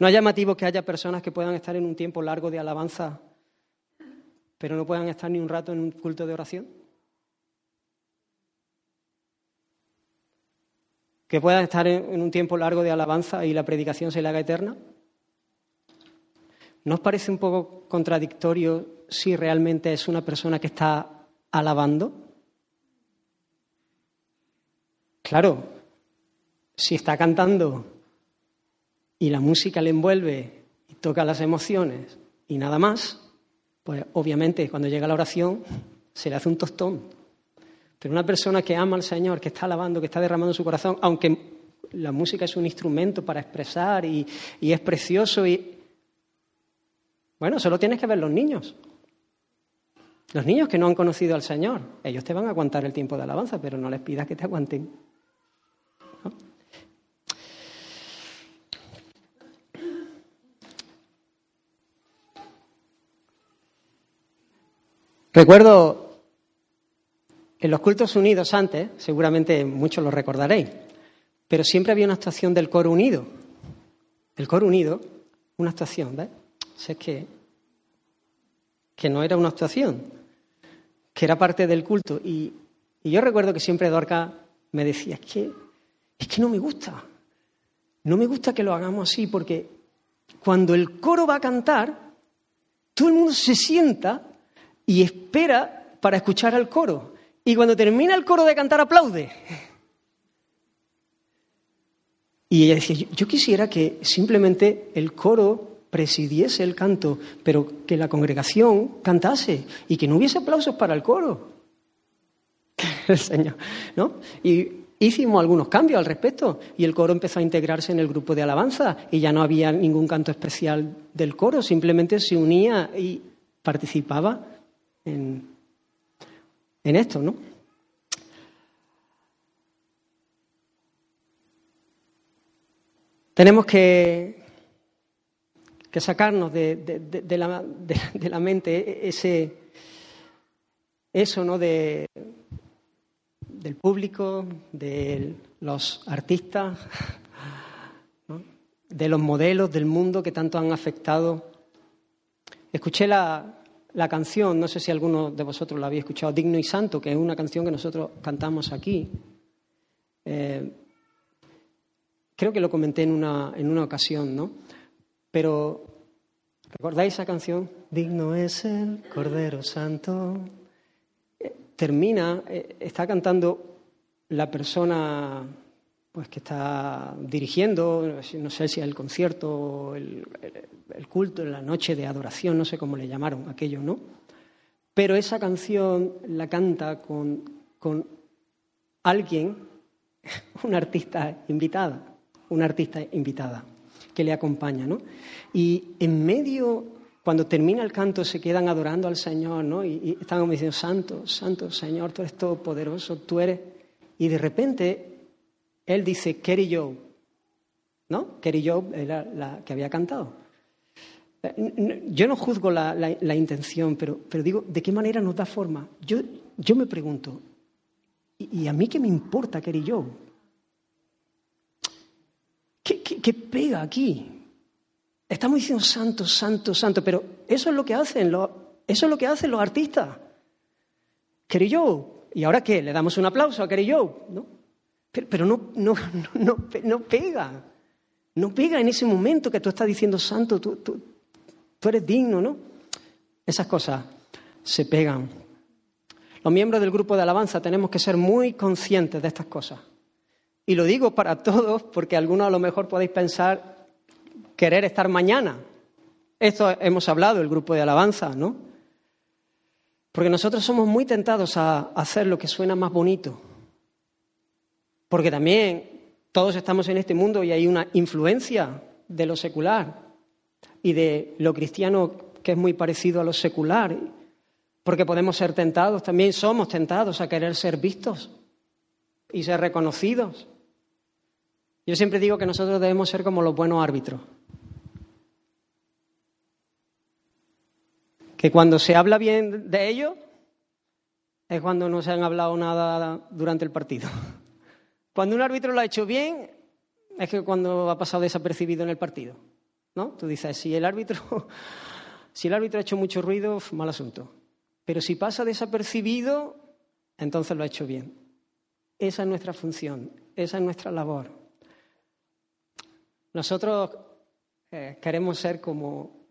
Speaker 1: ¿No es llamativo que haya personas que puedan estar en un tiempo largo de alabanza, pero no puedan estar ni un rato en un culto de oración? ¿Que puedan estar en un tiempo largo de alabanza y la predicación se le haga eterna? ¿No os parece un poco contradictorio si realmente es una persona que está alabando? Claro, si está cantando y la música le envuelve y toca las emociones y nada más, pues obviamente cuando llega la oración se le hace un tostón. Pero una persona que ama al Señor, que está alabando, que está derramando su corazón, aunque la música es un instrumento para expresar y, y es precioso y... Bueno, solo tienes que ver los niños. Los niños que no han conocido al Señor, ellos te van a aguantar el tiempo de alabanza, pero no les pidas que te aguanten. Recuerdo en los cultos unidos antes, seguramente muchos lo recordaréis, pero siempre había una actuación del coro unido. El coro unido, una actuación, ¿ves? Es que, que no era una actuación, que era parte del culto. Y, y yo recuerdo que siempre Dorca me decía, es que, es que no me gusta, no me gusta que lo hagamos así, porque cuando el coro va a cantar, todo el mundo se sienta y espera para escuchar al coro. Y cuando termina el coro de cantar, aplaude. Y ella decía, yo, quisiera que simplemente el coro presidiese el canto, pero que la congregación cantase y que no hubiese aplausos para el coro. El Señor, ¿no? Y hicimos algunos cambios al respecto y el coro empezó a integrarse en el grupo de alabanza y ya no había ningún canto especial del coro, simplemente se unía y participaba en, esto, ¿no? Tenemos que, que sacarnos de, de, la, de, la, mente ese, eso, ¿no? De, del público, de los artistas, de los modelos del mundo que tanto han afectado. Escuché la, la canción, no sé si alguno de vosotros la había escuchado, Digno y Santo, que es una canción que nosotros cantamos aquí. Eh, creo que lo comenté en una, en una ocasión, ¿no? Pero, ¿recordáis esa canción? Digno es el Cordero Santo. Eh, termina, eh, está cantando la persona pues que está dirigiendo, no sé si el concierto, el, el, culto, la noche de adoración, no sé cómo le llamaron aquello, ¿no? Pero esa canción la canta con, con alguien, una artista invitada, una artista invitada que le acompaña, ¿no? Y en medio, cuando termina el canto, se quedan adorando al Señor, ¿no? Y, y están diciendo, Santo, Santo, Señor, tú eres todopoderoso, tú eres... Y de repente él dice, Kerry Joe, ¿no? Kerry Joe era la que había cantado. Yo no juzgo la, la, intención, pero, pero, digo, ¿de qué manera nos da forma? Yo, yo me pregunto, ¿y, ¿y, a mí qué me importa, Kerry Joe? ¿Qué, qué, qué pega aquí? Estamos diciendo santo, santo, santo, pero eso es lo que hacen los, eso es lo que hacen los artistas. Kerry Joe, ¿y ahora qué? ¿Le damos un aplauso a Kerry Joe? ¿No? Pero, pero no, no, no, no, pega. No pega en ese momento que tú estás diciendo santo, tú, tú, tú eres digno, ¿no? Esas cosas se pegan. Los miembros del grupo de alabanza tenemos que ser muy conscientes de estas cosas. Y lo digo para todos porque algunos a lo mejor podéis pensar querer estar mañana. Esto hemos hablado, el grupo de alabanza, ¿no? Porque nosotros somos muy tentados a hacer lo que suena más bonito. Porque también todos estamos en este mundo y hay una influencia de lo secular y de lo cristiano que es muy parecido a lo secular, porque podemos ser tentados, también somos tentados a querer ser vistos y ser reconocidos. Yo siempre digo que nosotros debemos ser como los buenos árbitros. Que cuando se habla bien de ellos es cuando no se han hablado nada durante el partido. Cuando un árbitro lo ha hecho bien es que cuando ha pasado desapercibido en el partido. ¿no? Tú dices, si el árbitro, si el árbitro ha hecho mucho ruido, mal asunto. Pero si pasa desapercibido, entonces lo ha hecho bien. Esa es nuestra función, esa es nuestra labor. Nosotros eh, queremos ser como,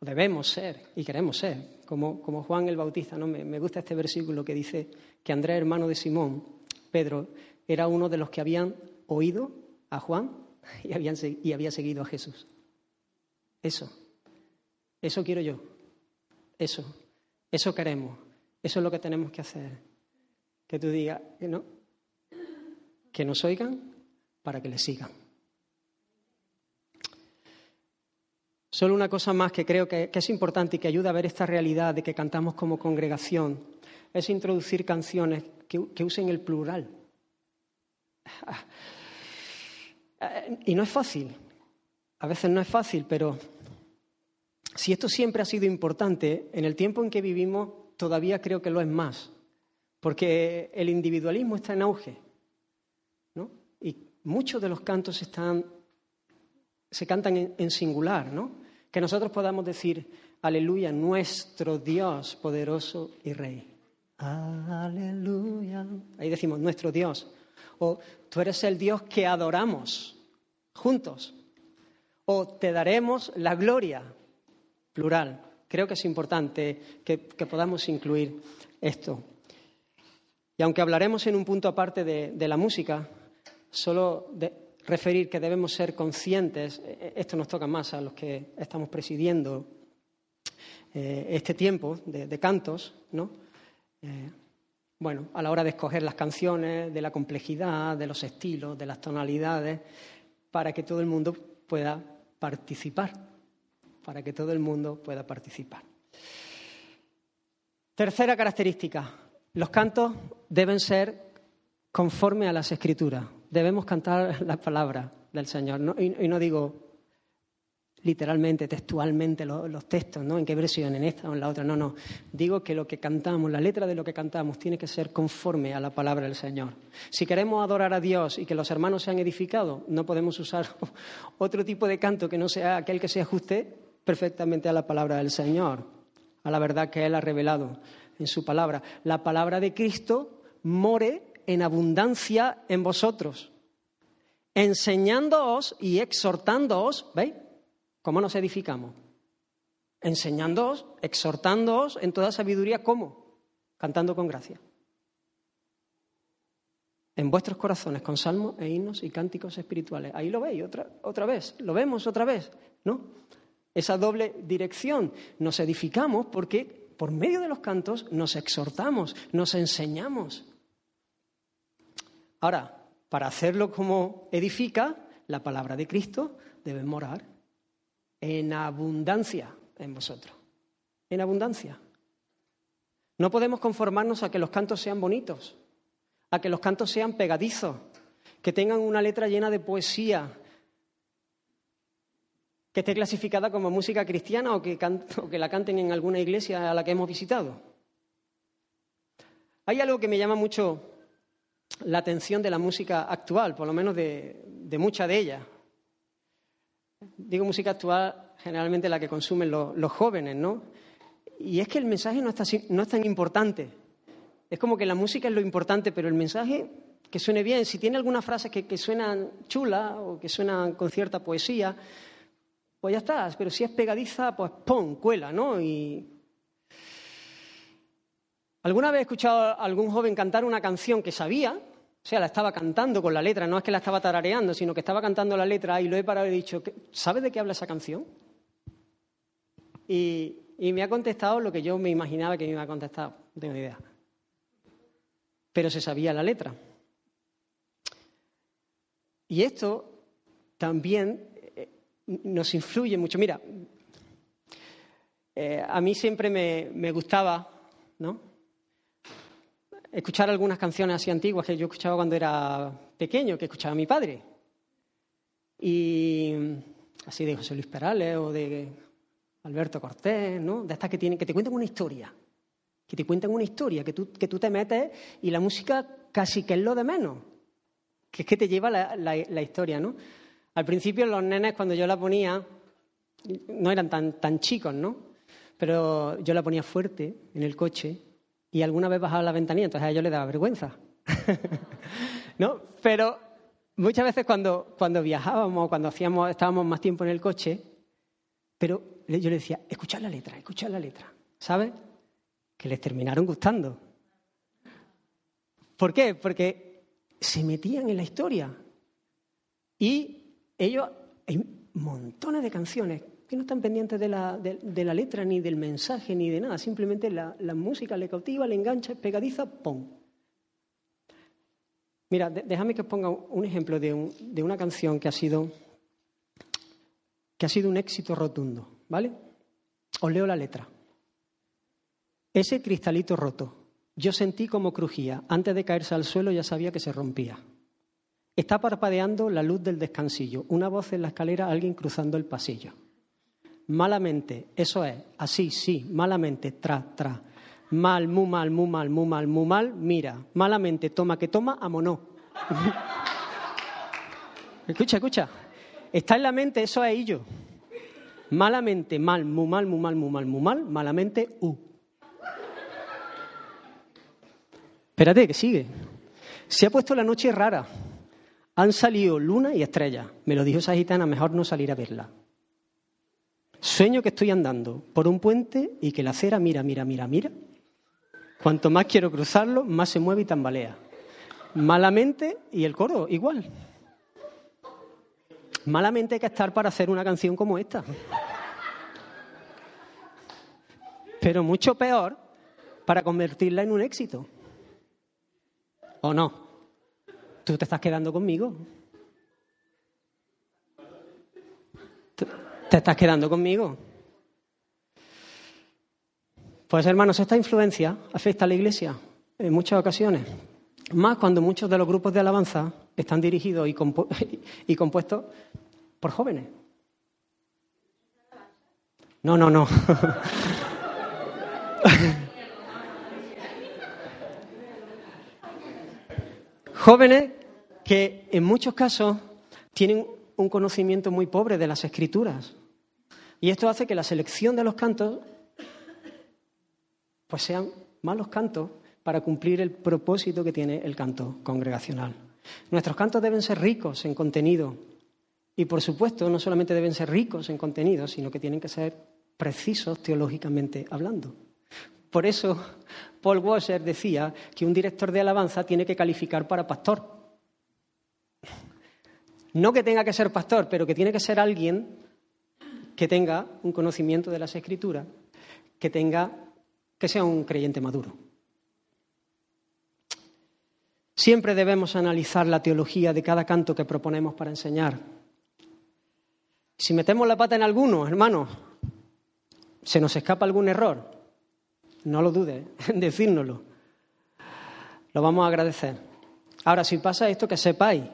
Speaker 1: debemos ser y queremos ser, como, Juan el Bautista. ¿no? Me, me, gusta este versículo que dice que Andrés, hermano de Simón, Pedro, era uno de los que habían oído a Juan y, habían, y había seguido a Jesús. Eso. Eso quiero yo. Eso. Eso queremos. Eso es lo que tenemos que hacer. Que tú digas, que no. Que nos oigan para que les sigan. Solo una cosa más que creo que, es importante y que ayuda a ver esta realidad de que cantamos como congregación es introducir canciones que usen el plural. Y no es fácil, a veces no es fácil, pero si esto siempre ha sido importante, en el tiempo en que vivimos todavía creo que lo es más, porque el individualismo está en auge, ¿no? Y muchos de los cantos están, se cantan en, en singular, ¿no? Que nosotros podamos decir, aleluya, nuestro Dios poderoso y rey. Aleluya. Ahí decimos, nuestro Dios. O tú eres el Dios que adoramos juntos. O te daremos la gloria, plural. Creo que es importante que, podamos incluir esto. Y aunque hablaremos en un punto aparte de, la música, solo de referir que debemos ser conscientes, eh, esto nos toca más a los que estamos presidiendo eh, este tiempo de, de cantos, ¿no? Eh, bueno, a la hora de escoger las canciones, de la complejidad, de los estilos, de las tonalidades, para que todo el mundo pueda participar, para que todo el mundo pueda participar. Tercera característica, los cantos deben ser conforme a las escrituras, debemos cantar la palabra del Señor, y, no digo literalmente, textualmente los, textos, ¿no? En qué versión, en esta o en la otra. No, no. Digo que lo que cantamos, la letra de lo que cantamos, tiene que ser conforme a la palabra del Señor. Si queremos adorar a Dios y que los hermanos sean edificados, no podemos usar otro tipo de canto que no sea aquel que se ajuste perfectamente a la palabra del Señor, a la verdad que Él ha revelado en su palabra. La palabra de Cristo more en abundancia en vosotros, enseñándoos y exhortándoos, ¿veis? ¿Cómo nos edificamos? Enseñándoos, exhortándoos en toda sabiduría, ¿cómo? Cantando con gracia. En vuestros corazones, con salmos e himnos y cánticos espirituales. Ahí lo veis otra, otra vez, lo vemos otra vez, ¿no? Esa doble dirección. Nos edificamos porque por medio de los cantos nos exhortamos, nos enseñamos. Ahora, para hacerlo como edifica, la palabra de Cristo debe morar en abundancia en vosotros. En abundancia. No podemos conformarnos a que los cantos sean bonitos, a que los cantos sean pegadizos, que tengan una letra llena de poesía, que esté clasificada como música cristiana o que, la canten en alguna iglesia a la que hemos visitado. Hay algo que me llama mucho la atención de la música actual, por lo menos de, de mucha de ella. Digo música actual, generalmente la que consumen los, jóvenes, ¿no? Y es que el mensaje no, es tan importante. Es como que la música es lo importante, pero el mensaje que suene bien, si tiene algunas frases que, que suenan chulas o que suenan con cierta poesía, pues ya está. Pero si es pegadiza, pues pon, cuela, ¿no? Y ¿Alguna vez he escuchado a algún joven cantar una canción que sabía, o sea, la estaba cantando con la letra, no es que la estaba tarareando, sino que estaba cantando la letra y lo he parado y he dicho, ¿sabes de qué habla esa canción? Y, y, me ha contestado lo que yo me imaginaba que me iba a contestar, no tengo ni idea. Pero se sabía la letra. Y esto también eh, nos influye mucho. Mira, eh, a mí siempre me, me gustaba, ¿no? Escuchar algunas canciones así antiguas que yo escuchaba cuando era pequeño, que escuchaba mi padre. Y así de José Luis Perales o de Alberto Cortés, ¿no? De estas que, tienen, que te cuentan una historia. Que te cuentan una historia, que tú, que tú te metes y la música casi que es lo de menos. Que es que te lleva la, la, la historia, ¿no? Al principio los nenes cuando yo la ponía no eran tan, tan chicos, ¿no? Pero yo la ponía fuerte en el coche y alguna vez bajaba la ventanilla, entonces a ellos les daba vergüenza. ¿No? Pero muchas veces cuando, cuando viajábamos, cuando hacíamos, estábamos más tiempo en el coche, pero yo les decía, escuchad la letra, escuchad la letra. ¿Sabes? Que les terminaron gustando. ¿Por qué? Porque se metían en la historia. Y ellos, hay montones de canciones que no están pendientes de la, de, la, letra, ni del mensaje, ni de nada. Simplemente la, la música le cautiva, le engancha, es pegadiza, ¡pum! Mira, déjame que os ponga un ejemplo de, un, de, una canción que ha sido que ha sido un éxito rotundo, ¿vale? Os leo la letra. Ese cristalito roto, yo sentí como crujía. Antes de caerse al suelo ya sabía que se rompía. Está parpadeando la luz del descansillo. Una voz en la escalera, alguien cruzando el pasillo malamente, eso es, así, sí, malamente, tra, tra. Mal, muy mal, muy mal, muy mal, muy mal. Mira, malamente, toma que toma, amonó. escucha, escucha. Está en la mente, eso es ello. Malamente, mal, muy mal, muy mal, muy mal, muy mal. Malamente, u. Espérate, que sigue. Se ha puesto la noche rara. Han salido luna y estrellas. Me lo dijo esa gitana, mejor no salir a verla. Sueño que estoy andando por un puente y que la acera mira, mira, mira, mira. Cuanto más quiero cruzarlo, más se mueve y tambalea. Malamente, y el coro igual. Malamente hay que estar para hacer una canción como esta. Pero mucho peor para convertirla en un éxito. ¿O no? ¿Tú te estás quedando conmigo? ¿Te estás quedando conmigo? Pues hermanos, esta influencia afecta a la Iglesia en muchas ocasiones, más cuando muchos de los grupos de alabanza están dirigidos y, y compuestos por jóvenes. No, no, no. jóvenes que en muchos casos tienen un conocimiento muy pobre de las escrituras. Y esto hace que la selección de los cantos pues sean malos cantos para cumplir el propósito que tiene el canto congregacional. Nuestros cantos deben ser ricos en contenido y, por supuesto, no solamente deben ser ricos en contenido, sino que tienen que ser precisos teológicamente hablando. Por eso, Paul Washer decía que un director de alabanza tiene que calificar para pastor. No que tenga que ser pastor, pero que tiene que ser alguien que tenga un conocimiento de las escrituras, que tenga que sea un creyente maduro. Siempre debemos analizar la teología de cada canto que proponemos para enseñar. Si metemos la pata en alguno, hermanos, se nos escapa algún error, no lo dude en decírnoslo. Lo vamos a agradecer. Ahora, si pasa esto, que sepáis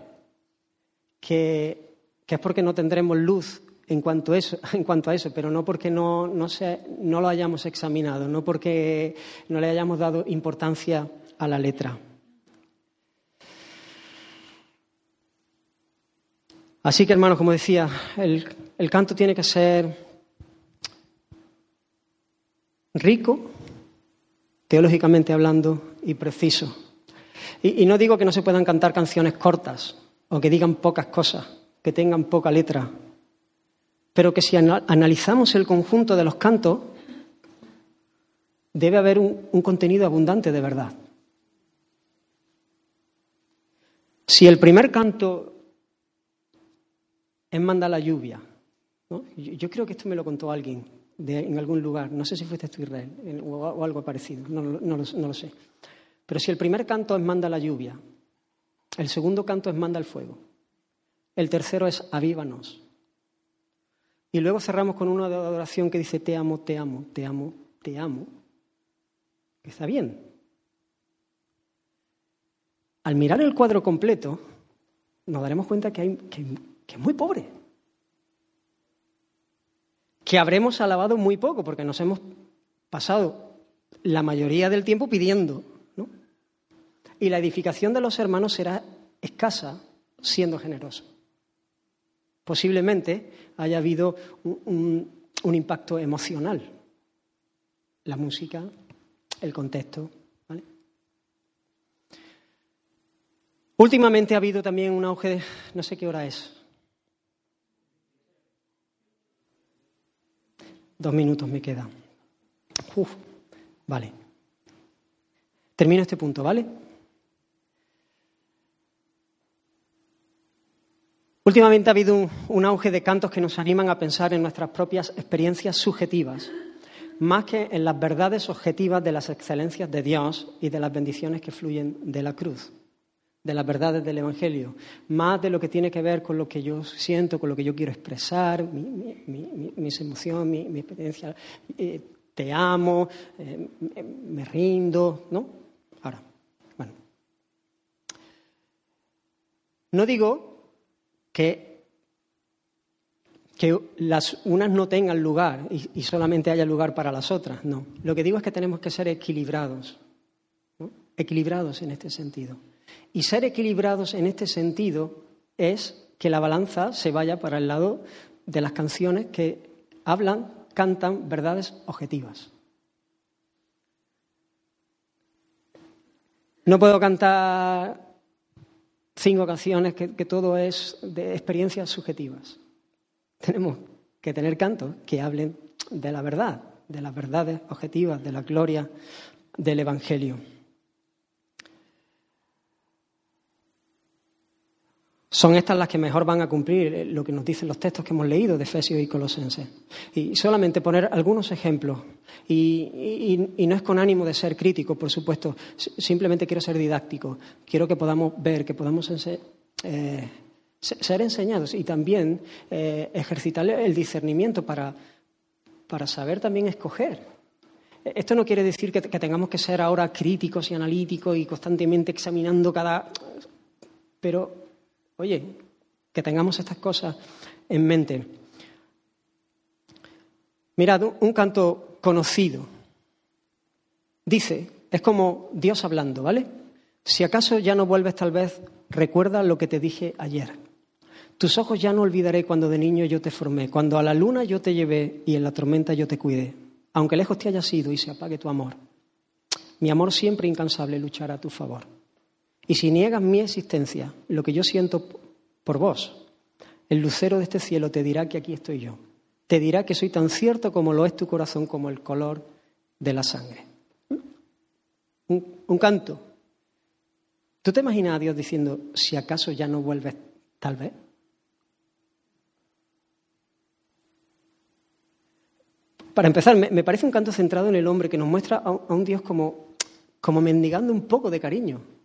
Speaker 1: que, que es porque no tendremos luz en cuanto a eso, pero no porque no, no, se, no lo hayamos examinado, no porque no le hayamos dado importancia a la letra. Así que, hermanos, como decía, el, el canto tiene que ser rico, teológicamente hablando, y preciso. Y, no digo que no se puedan cantar canciones cortas o que digan pocas cosas, que tengan poca letra, pero que si analizamos el conjunto de los cantos, debe haber un, contenido abundante de verdad. Si el primer canto es Manda la lluvia, yo, creo que esto me lo contó alguien en algún lugar, no sé si fuiste tú Israel o, algo parecido, no, no lo sé. Pero si el primer canto es Manda la lluvia, el segundo canto es Manda el fuego, el tercero es Avívanos, y luego cerramos con una adoración que dice, te amo, te amo, te amo, te amo. Está bien. Al mirar el cuadro completo, nos daremos cuenta que, hay, que, que es muy pobre. Que habremos alabado muy poco, porque nos hemos pasado la mayoría del tiempo pidiendo. ¿no? Y la edificación de los hermanos será escasa siendo generoso posiblemente haya habido un, impacto emocional. La música, el contexto. Últimamente ha habido también un auge de, no sé qué hora es. Dos minutos me quedan. Uf, vale. Termino este punto, ¿vale? Últimamente ha habido un, auge de cantos que nos animan a pensar en nuestras propias experiencias subjetivas, más que en las verdades objetivas de las excelencias de Dios y de las bendiciones que fluyen de la cruz, de las verdades del Evangelio, más de lo que tiene que ver con lo que yo siento, con lo que yo quiero expresar, mis emociones, mi, experiencia. Eh, te amo, eh, me rindo, ¿no? Ahora, bueno. No digo que, que las unas no tengan lugar y, y solamente haya lugar para las otras, no. Lo que digo es que tenemos que ser equilibrados, equilibrados en este sentido. Y ser equilibrados en este sentido es que la balanza se vaya para el lado de las canciones que hablan, cantan verdades objetivas. No puedo cantar cinco canciones que, que todo es de experiencias subjetivas. Tenemos que tener cantos que hablen de la verdad, de las verdades objetivas, de la gloria del Evangelio. Son estas las que mejor van a cumplir lo que nos dicen los textos que hemos leído de Efesios y Colosenses. Y solamente poner algunos ejemplos. Y, no es con ánimo de ser crítico, por supuesto. Simplemente quiero ser didáctico. Quiero que podamos ver, que podamos eh, se- ser enseñados y también eh, ejercitar el discernimiento para, para saber también escoger. Esto no quiere decir que, que tengamos que ser ahora críticos y analíticos y constantemente examinando cada. Pero, oye, que tengamos estas cosas en mente. Mirad, un- canto conocido. Dice, es como Dios hablando, ¿vale? Si acaso ya no vuelves, tal vez recuerda lo que te dije ayer. Tus ojos ya no olvidaré cuando de niño yo te formé, cuando a la luna yo te llevé y en la tormenta yo te cuidé. Aunque lejos te haya sido y se apague tu amor, mi amor siempre incansable luchará a tu favor. Y si niegas mi existencia, lo que yo siento por vos, el lucero de este cielo te dirá que aquí estoy yo. Te dirá que soy tan cierto como lo es tu corazón, como el color de la sangre. Un, canto. ¿Tú te imaginas a Dios diciendo, si acaso ya no vuelves, tal vez? Para empezar, me, parece un canto centrado en el hombre que nos muestra a un Dios como, como mendigando un poco de cariño.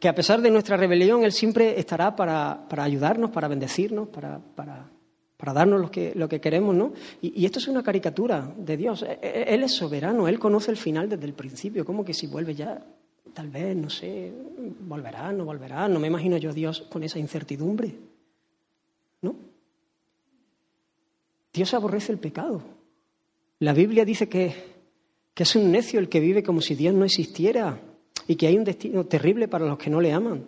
Speaker 1: Que a pesar de nuestra rebelión, Él siempre estará para, para ayudarnos, para bendecirnos, para, para, para darnos lo que, lo que queremos. ¿no? Y, y esto es una caricatura de Dios. E- e- Él es soberano, Él conoce el final desde el principio. ¿Cómo que si vuelve ya? Tal vez, no sé, volverá, no volverá. No me imagino yo a Dios con esa incertidumbre. ¿No? Dios aborrece el pecado. La Biblia dice que, que es un necio el que vive como si Dios no existiera y que hay un destino terrible para los que no le aman.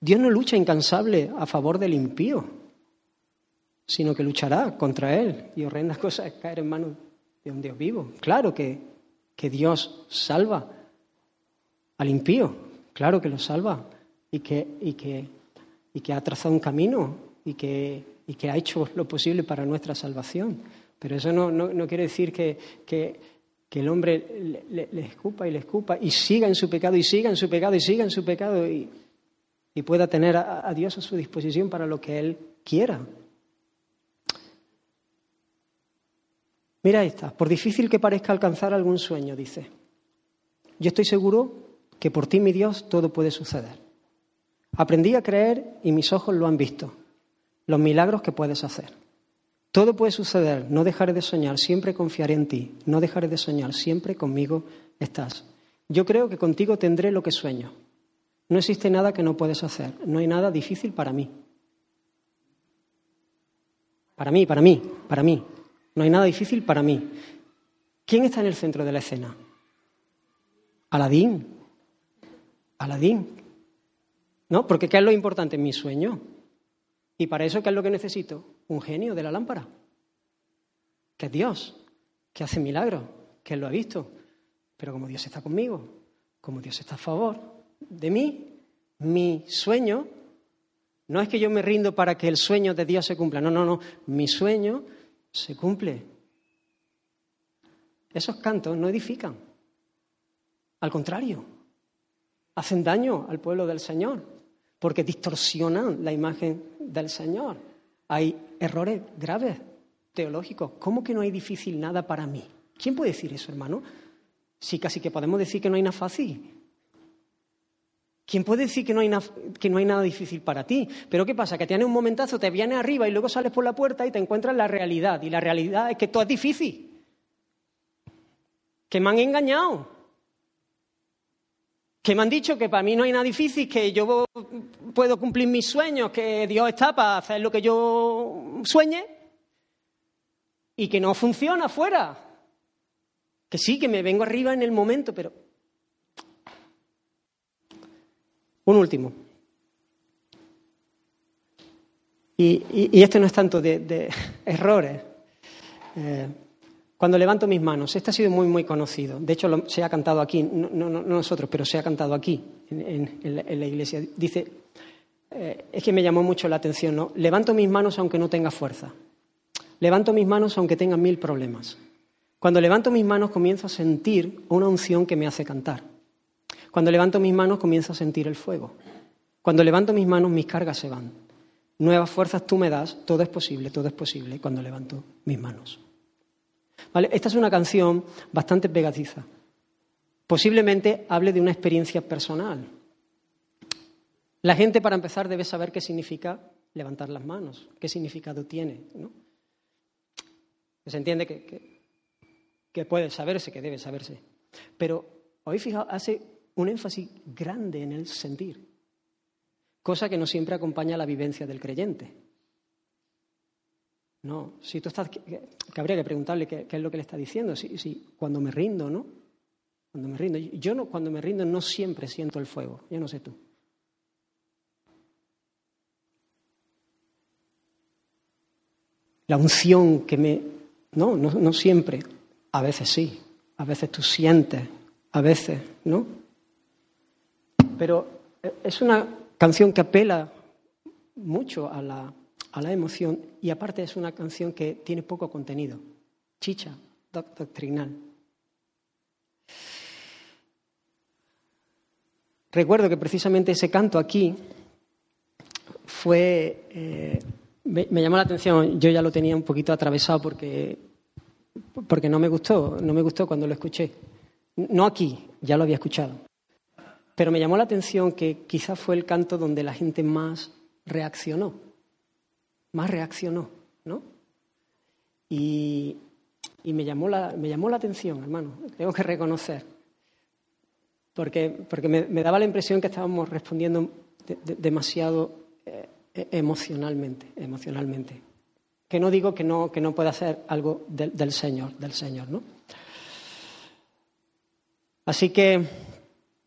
Speaker 1: Dios no lucha incansable a favor del impío, sino que luchará contra él y horrendas cosas caer en manos de un Dios vivo. Claro que, que Dios salva al impío, claro que lo salva y que, y que, y que ha trazado un camino y que, y que ha hecho lo posible para nuestra salvación. Pero eso no, no, no quiere decir que, que, que el hombre le, escupa y le escupa y siga en su pecado y siga en su pecado y siga en su pecado y, y pueda tener a, a Dios a su disposición para lo que Él quiera. Mira esta, por difícil que parezca alcanzar algún sueño, dice. Yo estoy seguro que por ti, mi Dios, todo puede suceder. Aprendí a creer y mis ojos lo han visto, los milagros que puedes hacer. Todo puede suceder, no dejaré de soñar, siempre confiaré en ti, no dejaré de soñar, siempre conmigo estás. Yo creo que contigo tendré lo que sueño. No existe nada que no puedes hacer, no hay nada difícil para mí. Para mí, para mí, para mí. No hay nada difícil para mí. ¿Quién está en el centro de la escena? Aladín. Aladín. ¿No? Porque ¿qué es lo importante? Mi sueño. Y para eso, ¿qué es lo que necesito? Un genio de la lámpara. Que es Dios, que hace milagros, que Él lo ha visto. Pero como Dios está conmigo, como Dios está a favor de mí, mi sueño no es que yo me rindo para que el sueño de Dios se cumpla. No, no, no. Mi sueño se cumple. Esos cantos no edifican. Al contrario, hacen daño al pueblo del Señor, porque distorsionan la imagen del Señor. Hay errores graves teológicos. ¿Cómo que no hay difícil nada para mí? ¿Quién puede decir eso, hermano? Sí, casi que podemos decir que no hay nada fácil. ¿Quién puede decir que no, hay que no hay nada difícil para ti? Pero ¿qué pasa? Que tienes un momentazo, te vienes arriba y luego sales por la puerta y te encuentras la realidad. Y la realidad es que todo es difícil. Que me han engañado. Que me han dicho que para mí no hay nada difícil, que yo puedo cumplir mis sueños, que Dios está para hacer lo que yo sueñe y que no funciona afuera. Que sí, que me vengo arriba en el momento, pero... Un último. Y, este no es tanto de, de errores. Eh, cuando levanto mis manos, este ha sido muy, muy conocido. De hecho, se ha cantado aquí, no, no, no, nosotros, pero se ha cantado aquí, en la, iglesia. Dice, eh, es que me llamó mucho la atención, ¿no? Levanto mis manos aunque no tenga fuerza. Levanto mis manos aunque tenga mil problemas. Cuando levanto mis manos comienzo a sentir una unción que me hace cantar. Cuando levanto mis manos comienzo a sentir el fuego. Cuando levanto mis manos mis cargas se van. Nuevas fuerzas tú me das, todo es posible, todo es posible cuando levanto mis manos. Esta es una canción bastante pegadiza. Posiblemente hable de una experiencia personal. La gente, para empezar, debe saber qué significa levantar las manos, qué significado tiene. ¿no? Se entiende que, que, puede saberse, que debe saberse. Pero, ¿habéis fijado? Hace un énfasis grande en el sentir, cosa que no siempre acompaña a la vivencia del creyente. No, si tú estás, que, habría que preguntarle qué, es lo que le está diciendo. Si, si, cuando me rindo, ¿no? Cuando me rindo. Yo no, cuando me rindo no siempre siento el fuego. Yo no sé tú. La unción que me... No, no, no siempre. A veces sí. A veces tú sientes. A veces, ¿no? Pero es una canción que apela mucho a la a la emoción y aparte es una canción que tiene poco contenido, chicha doctrinal. Recuerdo que precisamente ese canto aquí fue, eh, me, llamó la atención, yo ya lo tenía un poquito atravesado porque, porque no me gustó, no me gustó cuando lo escuché. No aquí, ya lo había escuchado. Pero me llamó la atención que quizás fue el canto donde la gente más reaccionó más reaccionó, ¿no? Y, y me, llamó la, me, llamó la, atención, hermano, tengo que reconocer, porque, porque me, daba la impresión que estábamos respondiendo de, de, demasiado eh, emocionalmente, emocionalmente. Que no digo que no, que no pueda ser algo del, del Señor, del Señor, ¿no? Así que,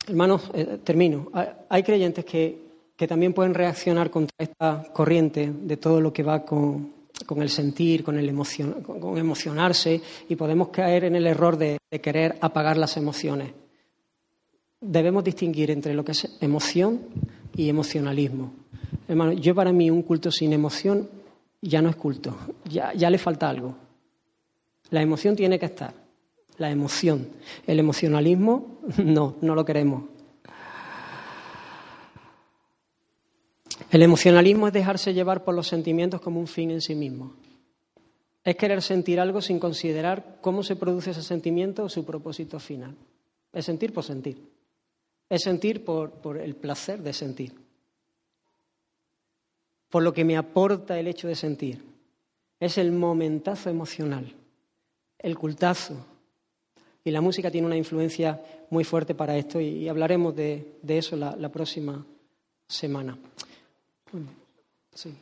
Speaker 1: hermanos, eh, termino. Hay creyentes que, que también pueden reaccionar contra esta corriente de todo lo que va con, con el sentir, con el emocion, con emocionarse, y podemos caer en el error de, querer apagar las emociones. Debemos distinguir entre lo que es emoción y emocionalismo. Hermano, yo para mí un culto sin emoción ya no es culto, ya, ya le falta algo. La emoción tiene que estar, la emoción. El emocionalismo, no, no lo queremos. El emocionalismo es dejarse llevar por los sentimientos como un fin en sí mismo. Es querer sentir algo sin considerar cómo se produce ese sentimiento o su propósito final. Es sentir por sentir. Es sentir por, el placer de sentir. Por lo que me aporta el hecho de sentir. Es el momentazo emocional, el cultazo. Y la música tiene una influencia muy fuerte para esto y, hablaremos de, eso la próxima semana. Sí.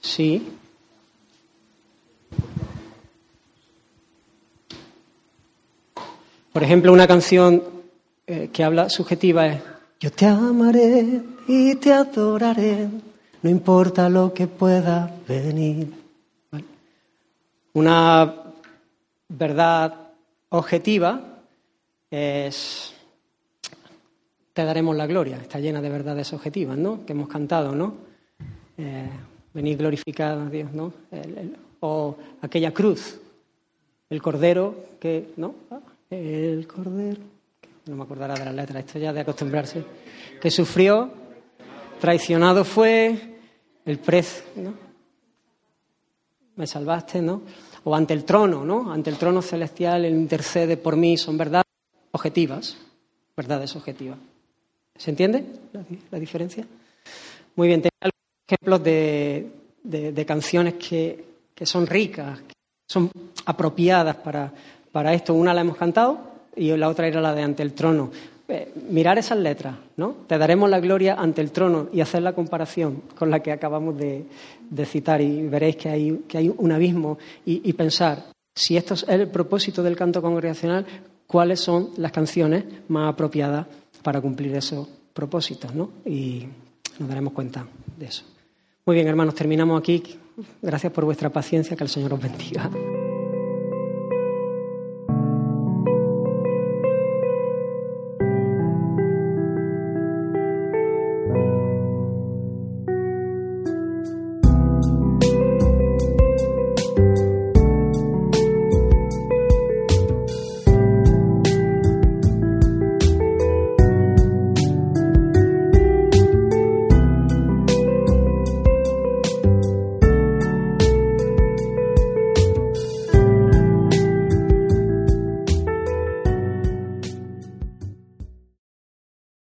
Speaker 1: Sí. Por ejemplo, una canción eh, que habla subjetiva es Yo te amaré y te adoraré, no importa lo que pueda venir. Una verdad objetiva es te daremos la gloria. Está llena de verdades objetivas, ¿no? Que hemos cantado, ¿no? Eh, venid glorificado a Dios, ¿no? O aquella cruz, el cordero que, ¿no? El cordero, no me acordará de las letras, esto ya de acostumbrarse, que sufrió, traicionado fue, el precio, ¿no? Me salvaste, ¿no? O ante el trono, ¿no? Ante el trono celestial, Él intercede por mí, son verdades objetivas, verdades objetivas. ¿Se entiende la, diferencia? Muy bien, tengo algunos ejemplos de, de, de canciones que, que son ricas, que son apropiadas para, para esto. Una la hemos cantado y la otra era la de ante el trono. Eh, mirar esas letras, ¿no? Te daremos la gloria ante el trono y hacer la comparación con la que acabamos de, citar y veréis que hay, que hay un abismo y, y pensar, si esto es el propósito del canto congregacional, cuáles son las canciones más apropiadas para cumplir esos propósitos, ¿no? Y nos daremos cuenta de eso. Muy bien, hermanos, terminamos aquí. Gracias por vuestra paciencia, que el Señor os bendiga.